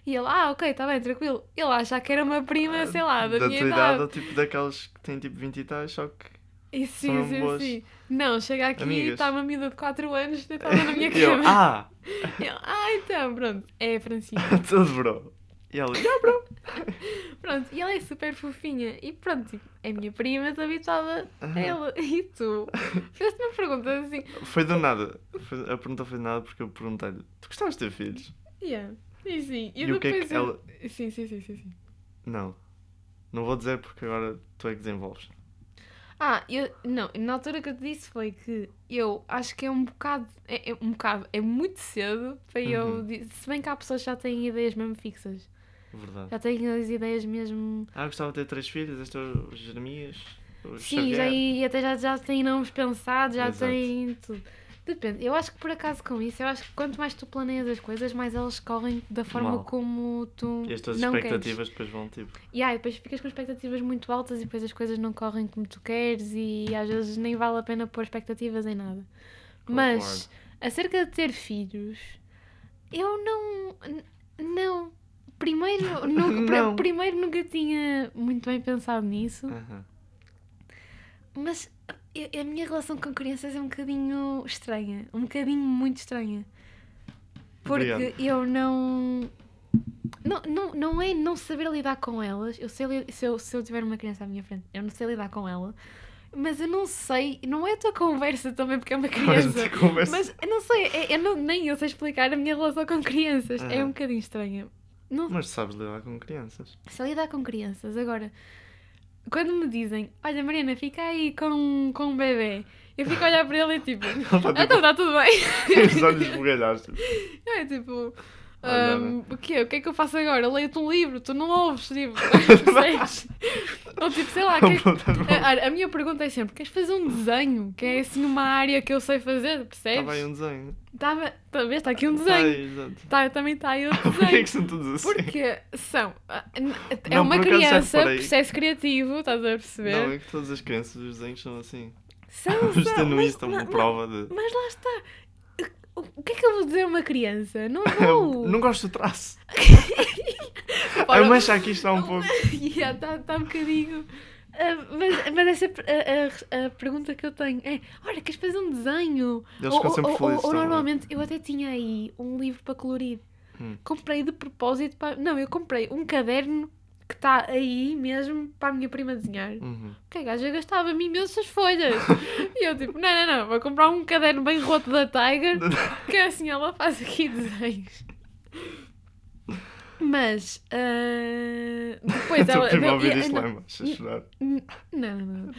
S2: E ele, ah, ok, está bem, tranquilo. Ele acha que era uma prima, sei lá, da,
S1: da
S2: minha
S1: tua
S2: idade.
S1: ou tipo daquelas que têm tipo 20 e tais, só que.
S2: E sim, sim,
S1: boas
S2: sim. Não, chega aqui e está uma miúda de 4 anos deitada na minha
S1: eu,
S2: cama.
S1: ah!
S2: Ah, então, pronto. É a Francisca.
S1: Tudo bro. E ela, yeah, bro.
S2: Pronto, e ela é super fofinha. E pronto, tipo, é minha prima, estou habituada a
S1: Aham.
S2: ela. E tu? Fizeste uma pergunta assim.
S1: Foi do nada. Foi- a pergunta foi do nada porque eu perguntei-lhe: Tu gostavas de ter filhos?
S2: Yeah. Sim, sim. E,
S1: E o que é
S2: depois
S1: que
S2: eu-
S1: ela-
S2: Sim, sim, sim, sim, sim.
S1: Não. Não vou dizer porque agora tu é que desenvolves.
S2: Ah, eu, não, na altura que eu te disse foi que eu acho que é um bocado, é, é um bocado, é muito cedo para eu,
S1: Uhum.
S2: di- se bem que há pessoas que já têm ideias mesmo fixas,
S1: Verdade.
S2: já têm as ideias mesmo,
S1: Ah, gostava de ter três filhos. Este é o Jeremias. O
S2: sim, já, e até já, já têm nomes pensados, já
S1: Exato.
S2: têm tudo. Depende, eu acho que por acaso com isso, eu acho que quanto mais tu planeias as coisas, mais elas correm da forma
S1: Mal.
S2: como tu
S1: E as tuas
S2: não queres.
S1: expectativas depois vão tipo.
S2: E aí, depois ficas com expectativas muito altas e depois as coisas não correm como tu queres e às vezes nem vale a pena pôr expectativas em nada. Mas acerca de ter filhos, eu não. Não. Primeiro,
S1: Não.
S2: primeiro nunca tinha muito bem pensado nisso,
S1: Aham.
S2: mas a, a minha relação com crianças é um bocadinho estranha. Um bocadinho muito estranha. Porque
S1: Obrigado.
S2: eu não. Não, não, não é não saber lidar com elas. Eu sei se eu, se eu tiver uma criança à minha frente, eu não sei lidar com ela. Mas eu não sei, não é a tua conversa também, porque é uma criança.
S1: Mas
S2: Mas eu não sei, é- eu não, nem eu sei explicar a minha relação com crianças. É
S1: Aham.
S2: um bocadinho estranha. Não
S1: Mas sabes lidar com crianças.
S2: sei lidar com crianças. Agora, quando me dizem, olha Mariana, fica aí com, com um bebê, eu fico a olhar para ele e tipo, ah, então está tudo bem.
S1: Os olhos esbugalhados.
S2: É tipo. "Ahm, o quê? O que é que eu faço agora? Leio-te um livro, tu não ouves, tipo, percebes? Ou tipo, sei lá, que- a, a minha pergunta é sempre: queres fazer um desenho? Que é assim uma área que eu sei fazer, percebes?
S1: Estava aí um desenho.
S2: Tava, talvez está aqui um
S1: Tá
S2: desenho.
S1: aí.
S2: Tá, também está aí outro
S1: Porquê é
S2: desenho.
S1: que são todos assim?
S2: Porque são. ah, É
S1: Não,
S2: uma criança, processo criativo, estás a perceber?
S1: Não, é que todas as crianças, os desenhos são assim.
S2: São, são, mas- mas-
S1: uma prova de.
S2: Mas lá está. O que é que eu vou dizer a uma criança? Não vou.
S1: Não gosto do traço.
S2: Ora,
S1: A mancha aqui está um pouco.
S2: Yeah, tá, tá um bocadinho. Ah, mas, mas essa é a, a- a pergunta que eu tenho é: olha, queres fazer um desenho?
S1: Eles
S2: ou,
S1: ficam sempre
S2: ou-
S1: felizes
S2: ou
S1: também.
S2: normalmente eu até tinha aí um livro para colorir.
S1: Hum.
S2: Comprei de propósito para. Não, eu comprei um caderno que está aí mesmo para a minha prima desenhar.
S1: Uhum.
S2: Que a gaja gastava-me imensas folhas. e eu tipo, não, não, não, vou comprar um caderno bem roto da Tiger, que assim ela faz aqui desenhos. Mas ah, depois ela.
S1: Estou a
S2: não,
S1: ouvir isto
S2: não,
S1: lá embaixo, a chorar.
S2: não, não, não.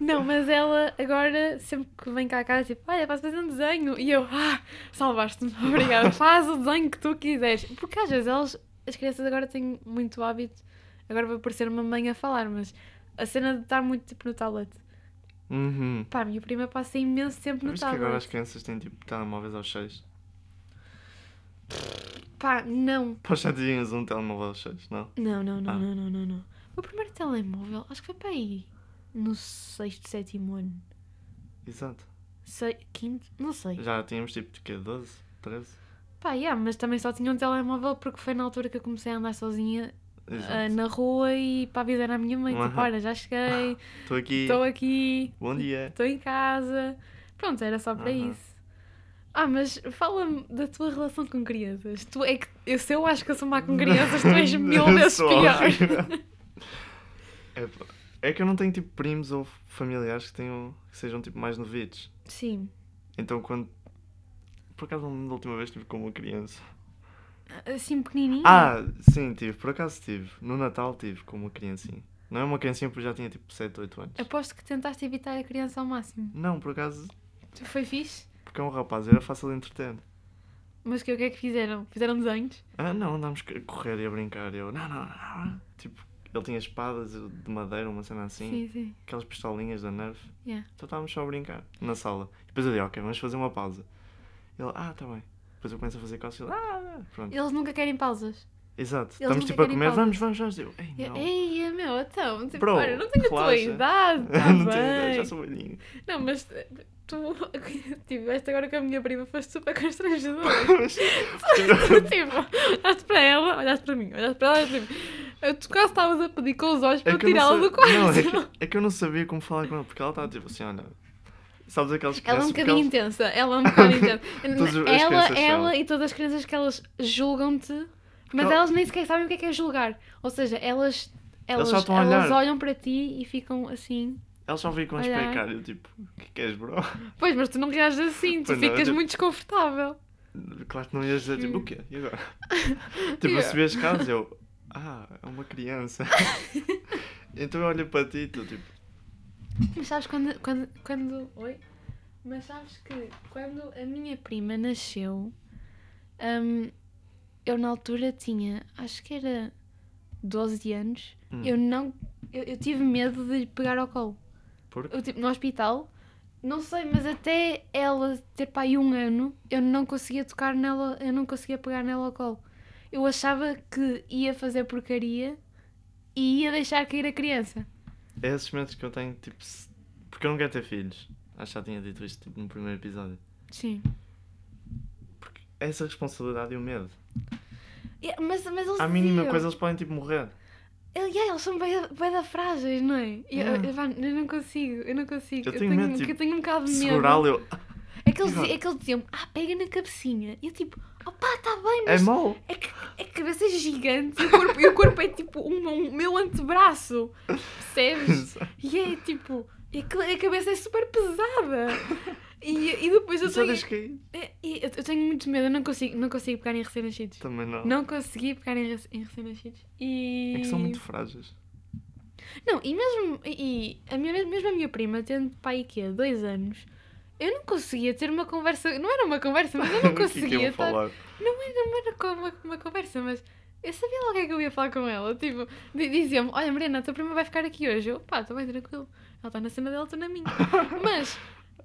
S2: Não, mas ela agora, sempre que vem cá a casa, tipo, olha, posso fazer um desenho. E eu, ah, salvaste-me, obrigada, faz o desenho que tu quiseres. Porque às vezes elas, as crianças agora têm muito hábito, agora vai parecer uma mãe a falar, mas a cena de estar muito tipo no tablet.
S1: Uhum.
S2: Pá, a minha prima passa imenso tempo no
S1: Viste que agora as
S2: tablet.
S1: crianças têm tipo telemóveis aos 6?
S2: Pá, não.
S1: Os 7 tinhas um telemóvel aos 6, não?
S2: Não, não, não,
S1: Ah.
S2: não, não, não, não. O primeiro telemóvel, acho que foi para aí, no sexto, sétimo ano.
S1: Exato.
S2: Sei, quinto? Não sei.
S1: Já tínhamos tipo de quê? 12? 13?
S2: Pá, yeah, mas também só tinha um telemóvel porque foi na altura que eu comecei a andar sozinha Ah, na rua e para avisar à minha mãe, tipo, olha, já cheguei,
S1: Estou aqui.
S2: estou aqui,
S1: Bom dia.
S2: estou em casa. Pronto, era só para isso. Ah, mas fala-me da tua relação com crianças. Tu é que, eu, se eu acho que eu sou má com crianças, tu és mil vezes pior.
S1: É, é que eu não tenho tipo primos ou familiares que tenham que sejam tipo mais novitos.
S2: Sim.
S1: Então quando. Por acaso não da última vez tive com uma criança.
S2: Assim, pequenininho.
S1: Ah, sim, tive, por acaso tive. No Natal tive com uma criancinha. Não é uma criancinha porque já tinha tipo 7, 8 anos.
S2: Aposto que tentaste evitar a criança ao máximo.
S1: Não, por acaso,
S2: Foi fixe?
S1: porque é um rapaz, era fácil de entreter.
S2: Mas que, o que é que fizeram? Fizeram desenhos?
S1: Ah, não, andámos a correr e a brincar. Eu, não, não, não. Tipo, ele tinha espadas de madeira, uma cena assim.
S2: Sim, sim.
S1: Aquelas pistolinhas da Nerf.
S2: Yeah.
S1: Então estávamos só a brincar na sala. E depois eu disse, ok, vamos fazer uma pausa. Ele, ah, tá bem. Depois eu começo a fazer costas e ah, pronto.
S2: Eles nunca querem pausas.
S1: Exato.
S2: eles
S1: Estamos tipo a comer, vamos, vamos, vamos. Eu, ei, não.
S2: Ei, meu, então, tipo,
S1: Bro,
S2: olha, não tenho a tua
S1: relaxa.
S2: idade, tá
S1: não tenho ideia,
S2: bem.
S1: já sou velhinho.
S2: Não, mas eh, tu tiveste agora com a minha prima, foste super constrangedor.
S1: Mas,
S2: tipo, olhaste para ela, olhaste para mim, olhaste para ela, olhaste para mim. Eu, tu quase estavas a pedir com os olhos para
S1: é não
S2: tirá-la do quarto.
S1: Não, é que, é que eu não sabia como falar com ela, porque ela estava tipo assim, olha. Sabes aquelas
S2: Ela é um
S1: crianças.
S2: bocadinho
S1: elas-
S2: intensa, ela é um bocadinho intensa. Ela,
S1: crianças
S2: ela e todas as crianças que elas julgam-te, mas
S1: Ela-
S2: elas nem sequer sabem o que é que é julgar. Ou seja, elas, elas, elas
S1: olhar.
S2: olham para ti e ficam assim.
S1: Elas só ficam a explicar. Eu tipo, o que é que és, bro?
S2: Pois, mas tu não reages assim, tu
S1: Pois não,
S2: ficas
S1: eu-
S2: muito desconfortável.
S1: Claro que não ias dizer tipo, o quê? E agora? tipo,
S2: Yeah.
S1: a subir as casas eu, ah, é uma criança. então eu olho para ti e tu tipo,
S2: Mas sabes quando, quando, quando. Oi? Mas sabes que quando a minha prima nasceu, hum, eu na altura tinha, acho que era 12 anos,
S1: Hum.
S2: eu não. Eu, eu tive medo de lhe pegar ao colo.
S1: porque?
S2: Eu, tipo, no hospital, não sei, mas até ela ter pai um ano, eu não conseguia tocar nela, eu não conseguia pegar nela ao colo. Eu achava que ia fazer porcaria e ia deixar cair a criança.
S1: É esses momentos que eu tenho, tipo, se- porque eu não quero ter filhos. Acho que já tinha dito isto tipo, no primeiro episódio.
S2: Sim.
S1: Porque é essa responsabilidade e o medo.
S2: Yeah, mas, mas eles
S1: À mínima coisa eles podem tipo morrer.
S2: Eu- yeah, eles são bem, bem da frágeis, não é? Eu,
S1: Yeah.
S2: eu, eu- eu não consigo, eu não consigo.
S1: Eu
S2: Eu,
S1: tenho
S2: tenho,
S1: medo, tipo,
S2: eu tenho um bocado de medo.
S1: Segurá-lo eu.
S2: É que eles,
S1: Exato.
S2: é que eles diziam, ah, pega na cabecinha. E eu tipo, opá, tá bem,
S1: É
S2: mas
S1: mau.
S2: é que a cabeça é gigante e o corpo, e o corpo é tipo um, um meu antebraço. Percebes? E é tipo, e a cabeça é super pesada. E, e depois eu
S1: Só
S2: tenho.
S1: cair.
S2: é, eu, eu tenho muito medo, eu não consigo, não consigo pegar em recém-nascidos.
S1: Também não.
S2: Não consegui pegar em, em recém-nascidos. E...
S1: É que são muito frágeis.
S2: Não, e mesmo e a minha, mesmo a minha prima, tendo pai que é dois anos, eu não conseguia ter uma conversa. Não era uma conversa, mas eu não
S1: que é que
S2: conseguia
S1: iam
S2: estar.
S1: falar?
S2: Não era, não era uma, uma conversa, mas eu sabia logo o que é que eu ia falar com ela. Tipo, di- dizia-me: Olha, Mariana, a tua prima vai ficar aqui hoje. Eu, pá, estou bem tranquilo. Ela está na cena dela, estou na minha. Mas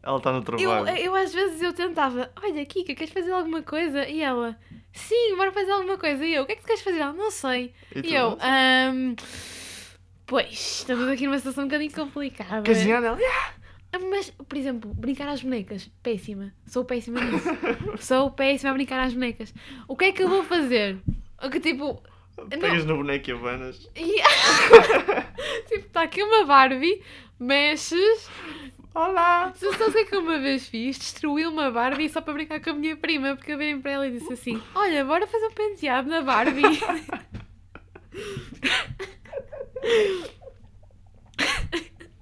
S1: Ela está no
S2: eu,
S1: trabalho.
S2: eu às vezes eu tentava: Olha, Kika, queres fazer alguma coisa? E ela: Sim, bora fazer alguma coisa. E eu: O que é que tu queres fazer? Ela: Não sei.
S1: E
S2: E eu: Pois, estamos aqui numa situação um bocadinho complicada.
S1: Casinhar nela.
S2: Ah, Mas, por exemplo, brincar às bonecas. Péssima. Sou péssima nisso. Sou péssima a brincar às bonecas. O que é que eu vou fazer? O que tipo.
S1: Pegas no boneco e abanas.
S2: Tipo, está aqui uma Barbie, mexes.
S1: Olá!
S2: Tu sabes o que é que uma vez fiz? Destruí uma Barbie só para brincar com a minha prima, porque eu virei para ela e disse assim: Olha, bora fazer um penteado na Barbie.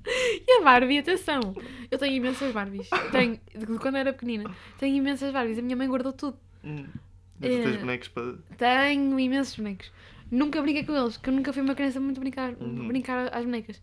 S2: e a Barbie, atenção, eu tenho imensas Barbies. Tenho, de quando era pequenina, tenho imensas Barbies. A minha mãe guardou tudo.
S1: Hum. E tu tens
S2: É.
S1: bonecos para.
S2: Tenho imensos bonecos. Nunca brinquei com eles, porque eu nunca fui uma criança muito brincar,
S1: Uhum.
S2: brincar às bonecas.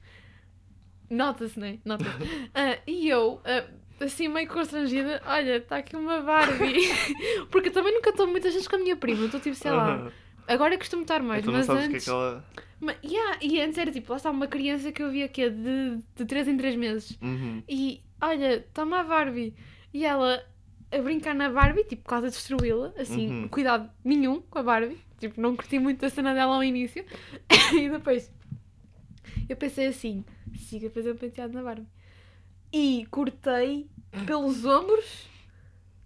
S2: Nota-se, não é? Nota-se. Ah, e eu, ah, assim meio constrangida, olha, está aqui uma Barbie. porque eu também nunca estou muitas vezes com a minha prima, estou tipo, sei lá.
S1: Aham.
S2: Agora costumo estar mais,
S1: Então não
S2: mas
S1: sabes o que é
S2: antes.
S1: que ela.
S2: Mas, yeah, e antes era tipo, lá está uma criança que eu via que é de, de 3 em 3 meses.
S1: Uhum.
S2: E olha, toma a Barbie. E ela a brincar na Barbie, tipo, quase a destruí-la, assim,
S1: Uhum.
S2: cuidado nenhum com a Barbie. Tipo, não curti muito a cena dela ao início. e depois eu pensei assim: siga a fazer um penteado na Barbie. E cortei pelos ombros,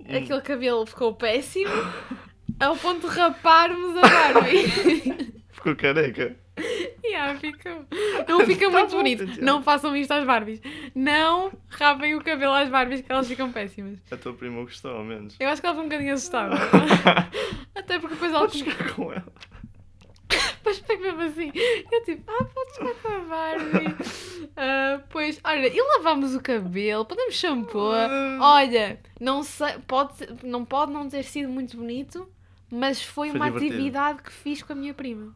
S2: aquele cabelo ficou péssimo, ao ponto de raparmos a Barbie.
S1: Ficou careca.
S2: Yeah, fica... Não fica
S1: Tá
S2: muito
S1: bom,
S2: bonito. Não façam isto às Barbies. Não rapem o cabelo às Barbies que elas ficam péssimas.
S1: A tua prima gostou, ao menos.
S2: Eu acho que ela foi um bocadinho assustada. Até porque depois ela
S1: jogar com ela.
S2: depois foi mesmo assim. Eu tipo, ah, podes jogar com a Barbie. Ah, pois, olha, e lavámos o cabelo, podemos shampoo. Olha, não sei, pode, ser- não pode não ter sido muito bonito, mas foi,
S1: Foi
S2: uma
S1: divertido.
S2: atividade que fiz com a minha prima.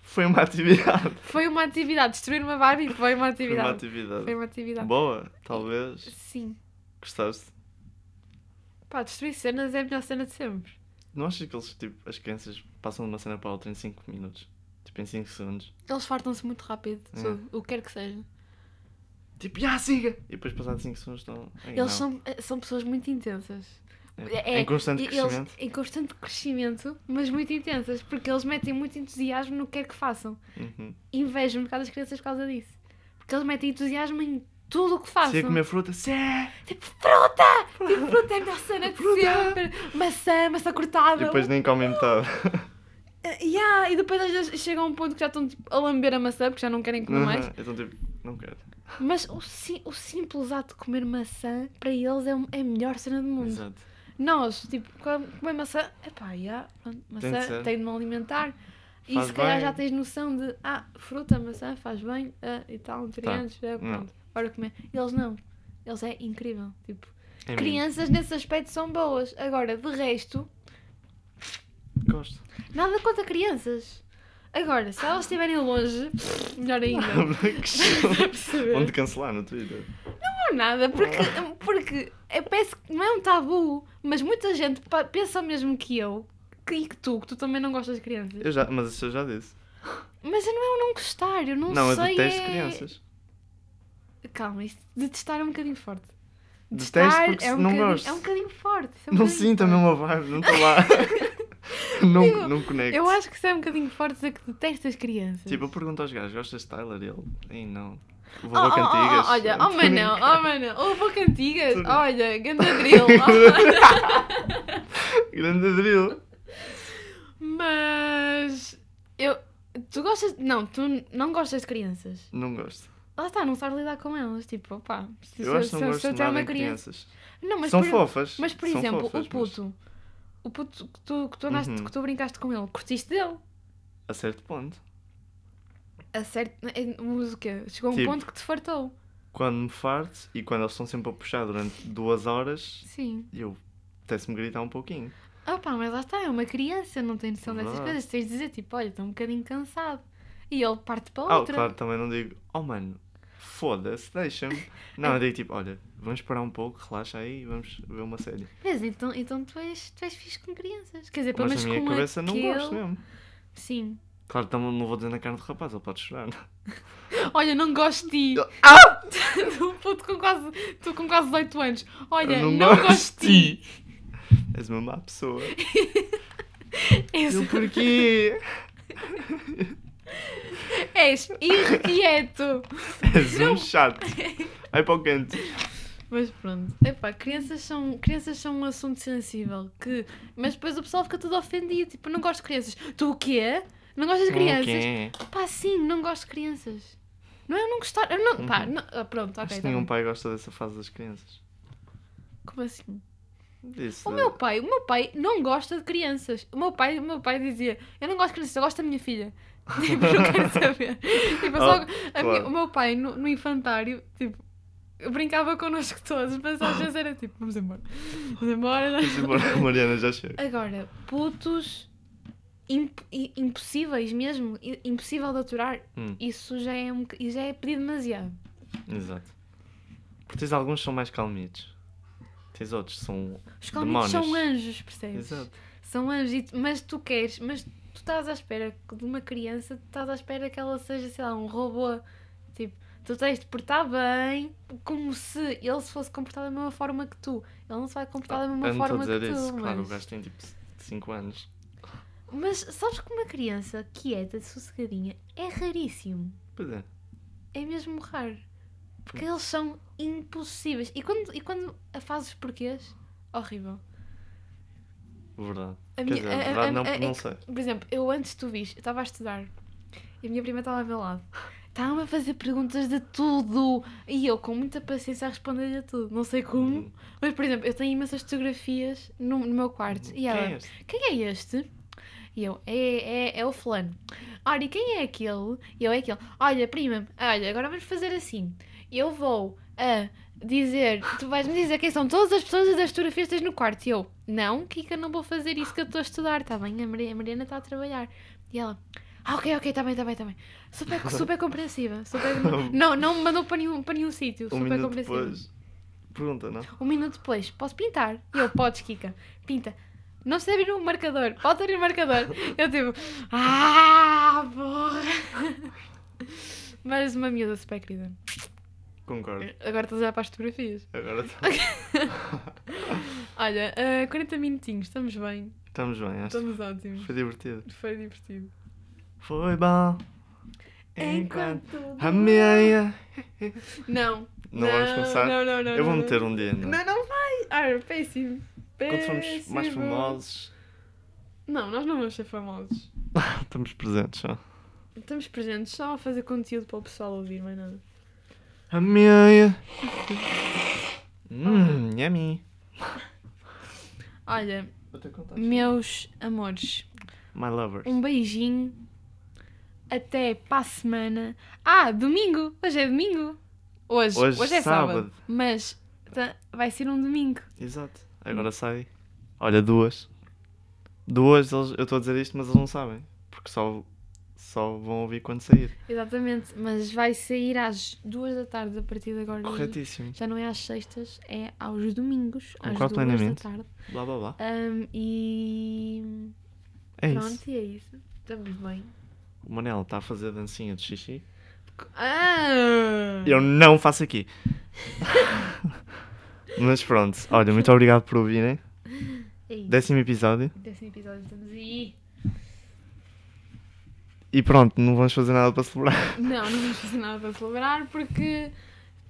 S1: Foi uma atividade.
S2: Foi uma atividade. Destruir uma Barbie foi uma
S1: Foi
S2: atividade.
S1: uma atividade.
S2: Foi uma atividade.
S1: Boa, talvez.
S2: Sim.
S1: Gostaste?
S2: Pá, destruir cenas é a melhor cena de sempre.
S1: Não achas que eles, tipo, as crianças passam de uma cena para outra em 5 minutos? Tipo, em 5 segundos.
S2: Eles fartam-se muito rápido,
S1: É.
S2: tudo, o que quer que seja.
S1: Tipo, já siga! E depois, passados 5 segundos, estão.
S2: Eles
S1: não.
S2: são, eh, são pessoas muito intensas.
S1: É,
S2: é-
S1: em constante crescimento.
S2: Eles, em constante crescimento, mas muito intensas, porque eles metem muito entusiasmo no que quer que façam.
S1: Uhum.
S2: Invejo um bocado as crianças por causa disso. Porque eles metem entusiasmo em tudo o que façam.
S1: Se ia comer fruta, se é!
S2: Tipo, fruta! Tipo, fruta é a melhor cena de
S1: Fruta!
S2: sempre! Maçã, maçã cortada!
S1: E depois nem comem metade.
S2: Eh, yeah, e depois às vezes chegam a um ponto que já estão tipo, a lamber a maçã porque já não querem comer mais.
S1: Então, tipo, não quero.
S2: Mas o, si- o simples ato de comer maçã, para eles, é, é a melhor cena do mundo.
S1: Exato.
S2: Nós, tipo, com- comer maçã, epá, já, pronto,
S1: Tem de
S2: maçã, tem de me alimentar. E
S1: Faz
S2: se calhar
S1: bem.
S2: já tens noção de, ah, fruta, maçã, faz bem, ah, e tal, nutrientes, é,
S1: Não.
S2: Pronto, bora comer. Eles não. Eles é incrível. Tipo,
S1: É
S2: crianças nesse aspecto são boas. Agora, de resto,
S1: Gosto.
S2: nada contra crianças. Agora, se elas estiverem longe, melhor ainda. Perceber?
S1: Vão-te cancelar no Twitter.
S2: Não nada, porque, porque é, parece que não é um tabu, mas muita gente pensa o mesmo que eu que, e que tu, que tu também não gostas de crianças.
S1: Eu já, mas isso eu já disse.
S2: Mas eu não é o não gostar, eu não,
S1: Não, eu
S2: sei.
S1: detesto
S2: é...
S1: crianças.
S2: Calma, isto detestar é um bocadinho forte.
S1: Detesto porque
S2: é um
S1: não
S2: bocadinho,
S1: gosto.
S2: É um bocadinho forte. é um
S1: Não
S2: bocadinho
S1: sinto a
S2: forte.
S1: mesma vibe, não estou lá. não,
S2: Eu-
S1: não conecto.
S2: Eu acho que isso é um bocadinho forte dizer que detestas crianças.
S1: Tipo, eu pergunto aos gajos, gostas de Tyler? E ele, ei, não.
S2: Oh,
S1: Vou
S2: oh,
S1: a
S2: oh,
S1: cantigas.
S2: oh, olha, oh Manel,
S1: brincando.
S2: oh Manel, oh vou cantigas, olha, ganda drill.
S1: Grande drill.
S2: Mas eu. Tu gostas. Não, tu não gostas de crianças.
S1: Não gosto.
S2: Lá está, não sabes lidar com elas. Tipo, opá, se,
S1: Eu
S2: se,
S1: não
S2: se, se eu tiver uma criança.
S1: crianças.
S2: Não, mas
S1: São
S2: por,
S1: fofas.
S2: Mas por
S1: são
S2: exemplo,
S1: fofas,
S2: o puto. O puto que tu, que tu andaste,
S1: Uhum.
S2: que tu brincaste com ele, curtiste dele.
S1: Mas a certo ponto.
S2: A certo. é, Mas o quê? Chegou a um
S1: Tipo-
S2: ponto que te fartou.
S1: Quando me farto e quando eles estão sempre a puxar durante duas horas,
S2: Sim.
S1: eu apetece-me gritar um pouquinho.
S2: Opá, mas lá está, é uma criança, não tem noção dessas
S1: Verdade.
S2: coisas. Tens de dizer, tipo, olha, estou um bocadinho cansado. E ele parte para
S1: Ah,
S2: outra.
S1: claro, também não digo, oh mano, foda-se, deixa-me. Não, eu digo tipo, olha, vamos parar um pouco, relaxa aí e vamos ver uma série.
S2: Vês, então, então tu, és, tu és fixe com crianças. Quer dizer, pelo
S1: Mas
S2: menos
S1: na minha cabeça não gosto mesmo.
S2: Sim.
S1: Claro, também não vou dizer na carne do rapaz, ele pode chorar.
S2: Olha, não gosto de ti.
S1: Ah!
S2: puto, com quase, tu com quase 18 anos. Olha,
S1: Eu
S2: não, gosto de ti.
S1: És uma má pessoa.
S2: És,
S1: Eu porquê?
S2: És irrequieto.
S1: És um chato. Vai para o canto.
S2: Mas pronto. Epá, crianças são, crianças são um assunto sensível. Que... Mas depois o pessoal fica todo ofendido. Tipo, não gosto de crianças. Tu o quê? Não gostas de crianças?
S1: Ok.
S2: Pá, sim, não gosto de crianças. Não é eu não gostar. Eu não... Pá,
S1: Uhum.
S2: não... ah, pronto, ok.
S1: Acho
S2: tá
S1: nenhum
S2: bem.
S1: pai gosta dessa fase das crianças.
S2: Como assim?
S1: Isso.
S2: O meu pai, o meu pai não gosta de crianças. O meu pai, o meu pai dizia: Eu não gosto de crianças, eu gosto da minha filha. Tipo, eu não quero saber. Tipo, só- a minha- o meu pai no, no infantário, tipo, brincava connosco todos, mas às vezes era tipo: Vamos embora. Vamos embora.
S1: Mas embora, Mariana já chega.
S2: Agora, putos imp- impossíveis mesmo, impossível de aturar,
S1: Hum,
S2: isso já é, um, já é pedir demasiado.
S1: exato. Porque tens alguns que são mais calmitos. Tens outros que são.
S2: Os calmitos são
S1: Demónios.
S2: anjos, percebes?
S1: Exato.
S2: São anjos, mas tu queres, mas tu estás à espera de uma criança, tu estás à espera que ela seja, sei lá, um robô. Tipo, tu tens de portar bem, como se ele se fosse comportar da mesma forma que tu. Ele não se vai comportar da mesma forma
S1: dizer
S2: que tu.
S1: isso, claro, o
S2: mas...
S1: gajo tem tipo 5 anos.
S2: mas sabes que uma criança quieta, sossegadinha, é raríssimo.
S1: Pois é.
S2: É mesmo raro. Porque eles são impossíveis. E quando, e quando a fazes porquês, horrível.
S1: Verdade.
S2: A
S1: Quer
S2: minha-
S1: dizer,
S2: a- a-
S1: verdade não,
S2: a- é
S1: não
S2: que-
S1: sei.
S2: Por exemplo, eu antes tu viste, eu estava a estudar e a minha prima estava ao meu lado. Estava-me a fazer perguntas de tudo e eu com muita paciência a responder-lhe a tudo. Não sei como,
S1: Hum.
S2: mas por exemplo, eu tenho imensas fotografias no, no meu quarto e
S1: Quem
S2: ela,
S1: é este?
S2: quem é este? E eu, é, é, é o fulano. Olha, e quem é aquele? E eu, é aquele. Olha, prima, olha, agora vamos fazer assim. Eu vou a dizer, tu vais-me dizer quem são todas as pessoas das fotografias que tens no quarto. E eu, não, Kika, não vou fazer isso que eu estou a estudar, está bem? A Maria- a Mariana está a trabalhar. E ela, ah, ok, ok, está bem, está bem, está bem. Super, super compreensiva. Super, não, não me mandou para nenhum, para nenhum sítio.
S1: Um
S2: super compreensiva.
S1: depois. Pergunta, não?
S2: Um minuto depois, posso pintar? E eu, podes, Kika. Pinta. Não sei abrir o marcador. Pode abrir o marcador. Eu tipo, ah, porra. Mas uma miúda super querida.
S1: Concordo.
S2: Agora estás a olhar para as fotografias.
S1: Agora tá.
S2: Olha, ah, 40 minutinhos, estamos bem.
S1: estamos bem, acho.
S2: Estamos ótimos.
S1: Foi divertido.
S2: Foi divertido.
S1: Foi bom.
S2: Enquanto.
S1: A meia.
S2: Não.
S1: Não vamos começar?
S2: Não, não, não.
S1: Eu vou
S2: não,
S1: meter
S2: não.
S1: um dia, não.
S2: Não, não vai. Ah, péssimo.
S1: Quando formos mais
S2: Péssimo.
S1: famosos,
S2: Não, nós não vamos ser famosos.
S1: estamos presentes só.
S2: Estamos presentes só a fazer conteúdo para o pessoal ouvir, mais nada.
S1: A meia. Hum, yummy.
S2: Olha, meus amores,
S1: My lovers.
S2: um beijinho. Até para a semana. Ah, domingo! Hoje é domingo. Hoje,
S1: Hoje,
S2: hoje, é sábado.
S1: sábado.
S2: Mas tá- vai ser um domingo.
S1: Exato. Agora sai. Olha, duas. Duas, eles- eu estou a dizer isto, mas eles não sabem. Porque só, só vão ouvir quando sair.
S2: Exatamente, mas vai sair às duas da tarde a partir de agora.
S1: Corretíssimo.
S2: Já não é às sextas, é aos domingos, às
S1: Concordo
S2: duas
S1: plenamente.
S2: da tarde.
S1: Blá blá blá.
S2: Ahm, e
S1: É
S2: pronto,
S1: isso.
S2: e é isso. Estamos bem.
S1: O Manel está a fazer dancinha de xixi.
S2: Ah!
S1: Eu não faço aqui. mas pronto. Olha, muito obrigado por ouvirem.
S2: É isso.
S1: Décimo episódio.
S2: Décimo episódio, estamos aí.
S1: E pronto, não vamos fazer nada para celebrar.
S2: Não, não vamos fazer nada para celebrar porque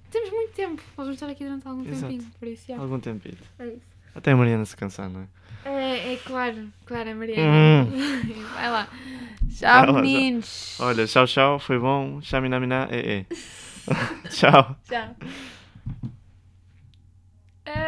S2: temos muito tempo. Nós vamos estar aqui durante algum
S1: Exato.
S2: tempinho, por isso já.
S1: Algum tempito.
S2: É isso.
S1: Até a Mariana se cansar, não é?
S2: É, é claro, claro, a Mariana. Vai lá. Tchau,
S1: Vai lá,
S2: meninos.
S1: Olha, tchau, tchau. Foi bom. Xamina, mina, é, é. tchau.
S2: Tchau.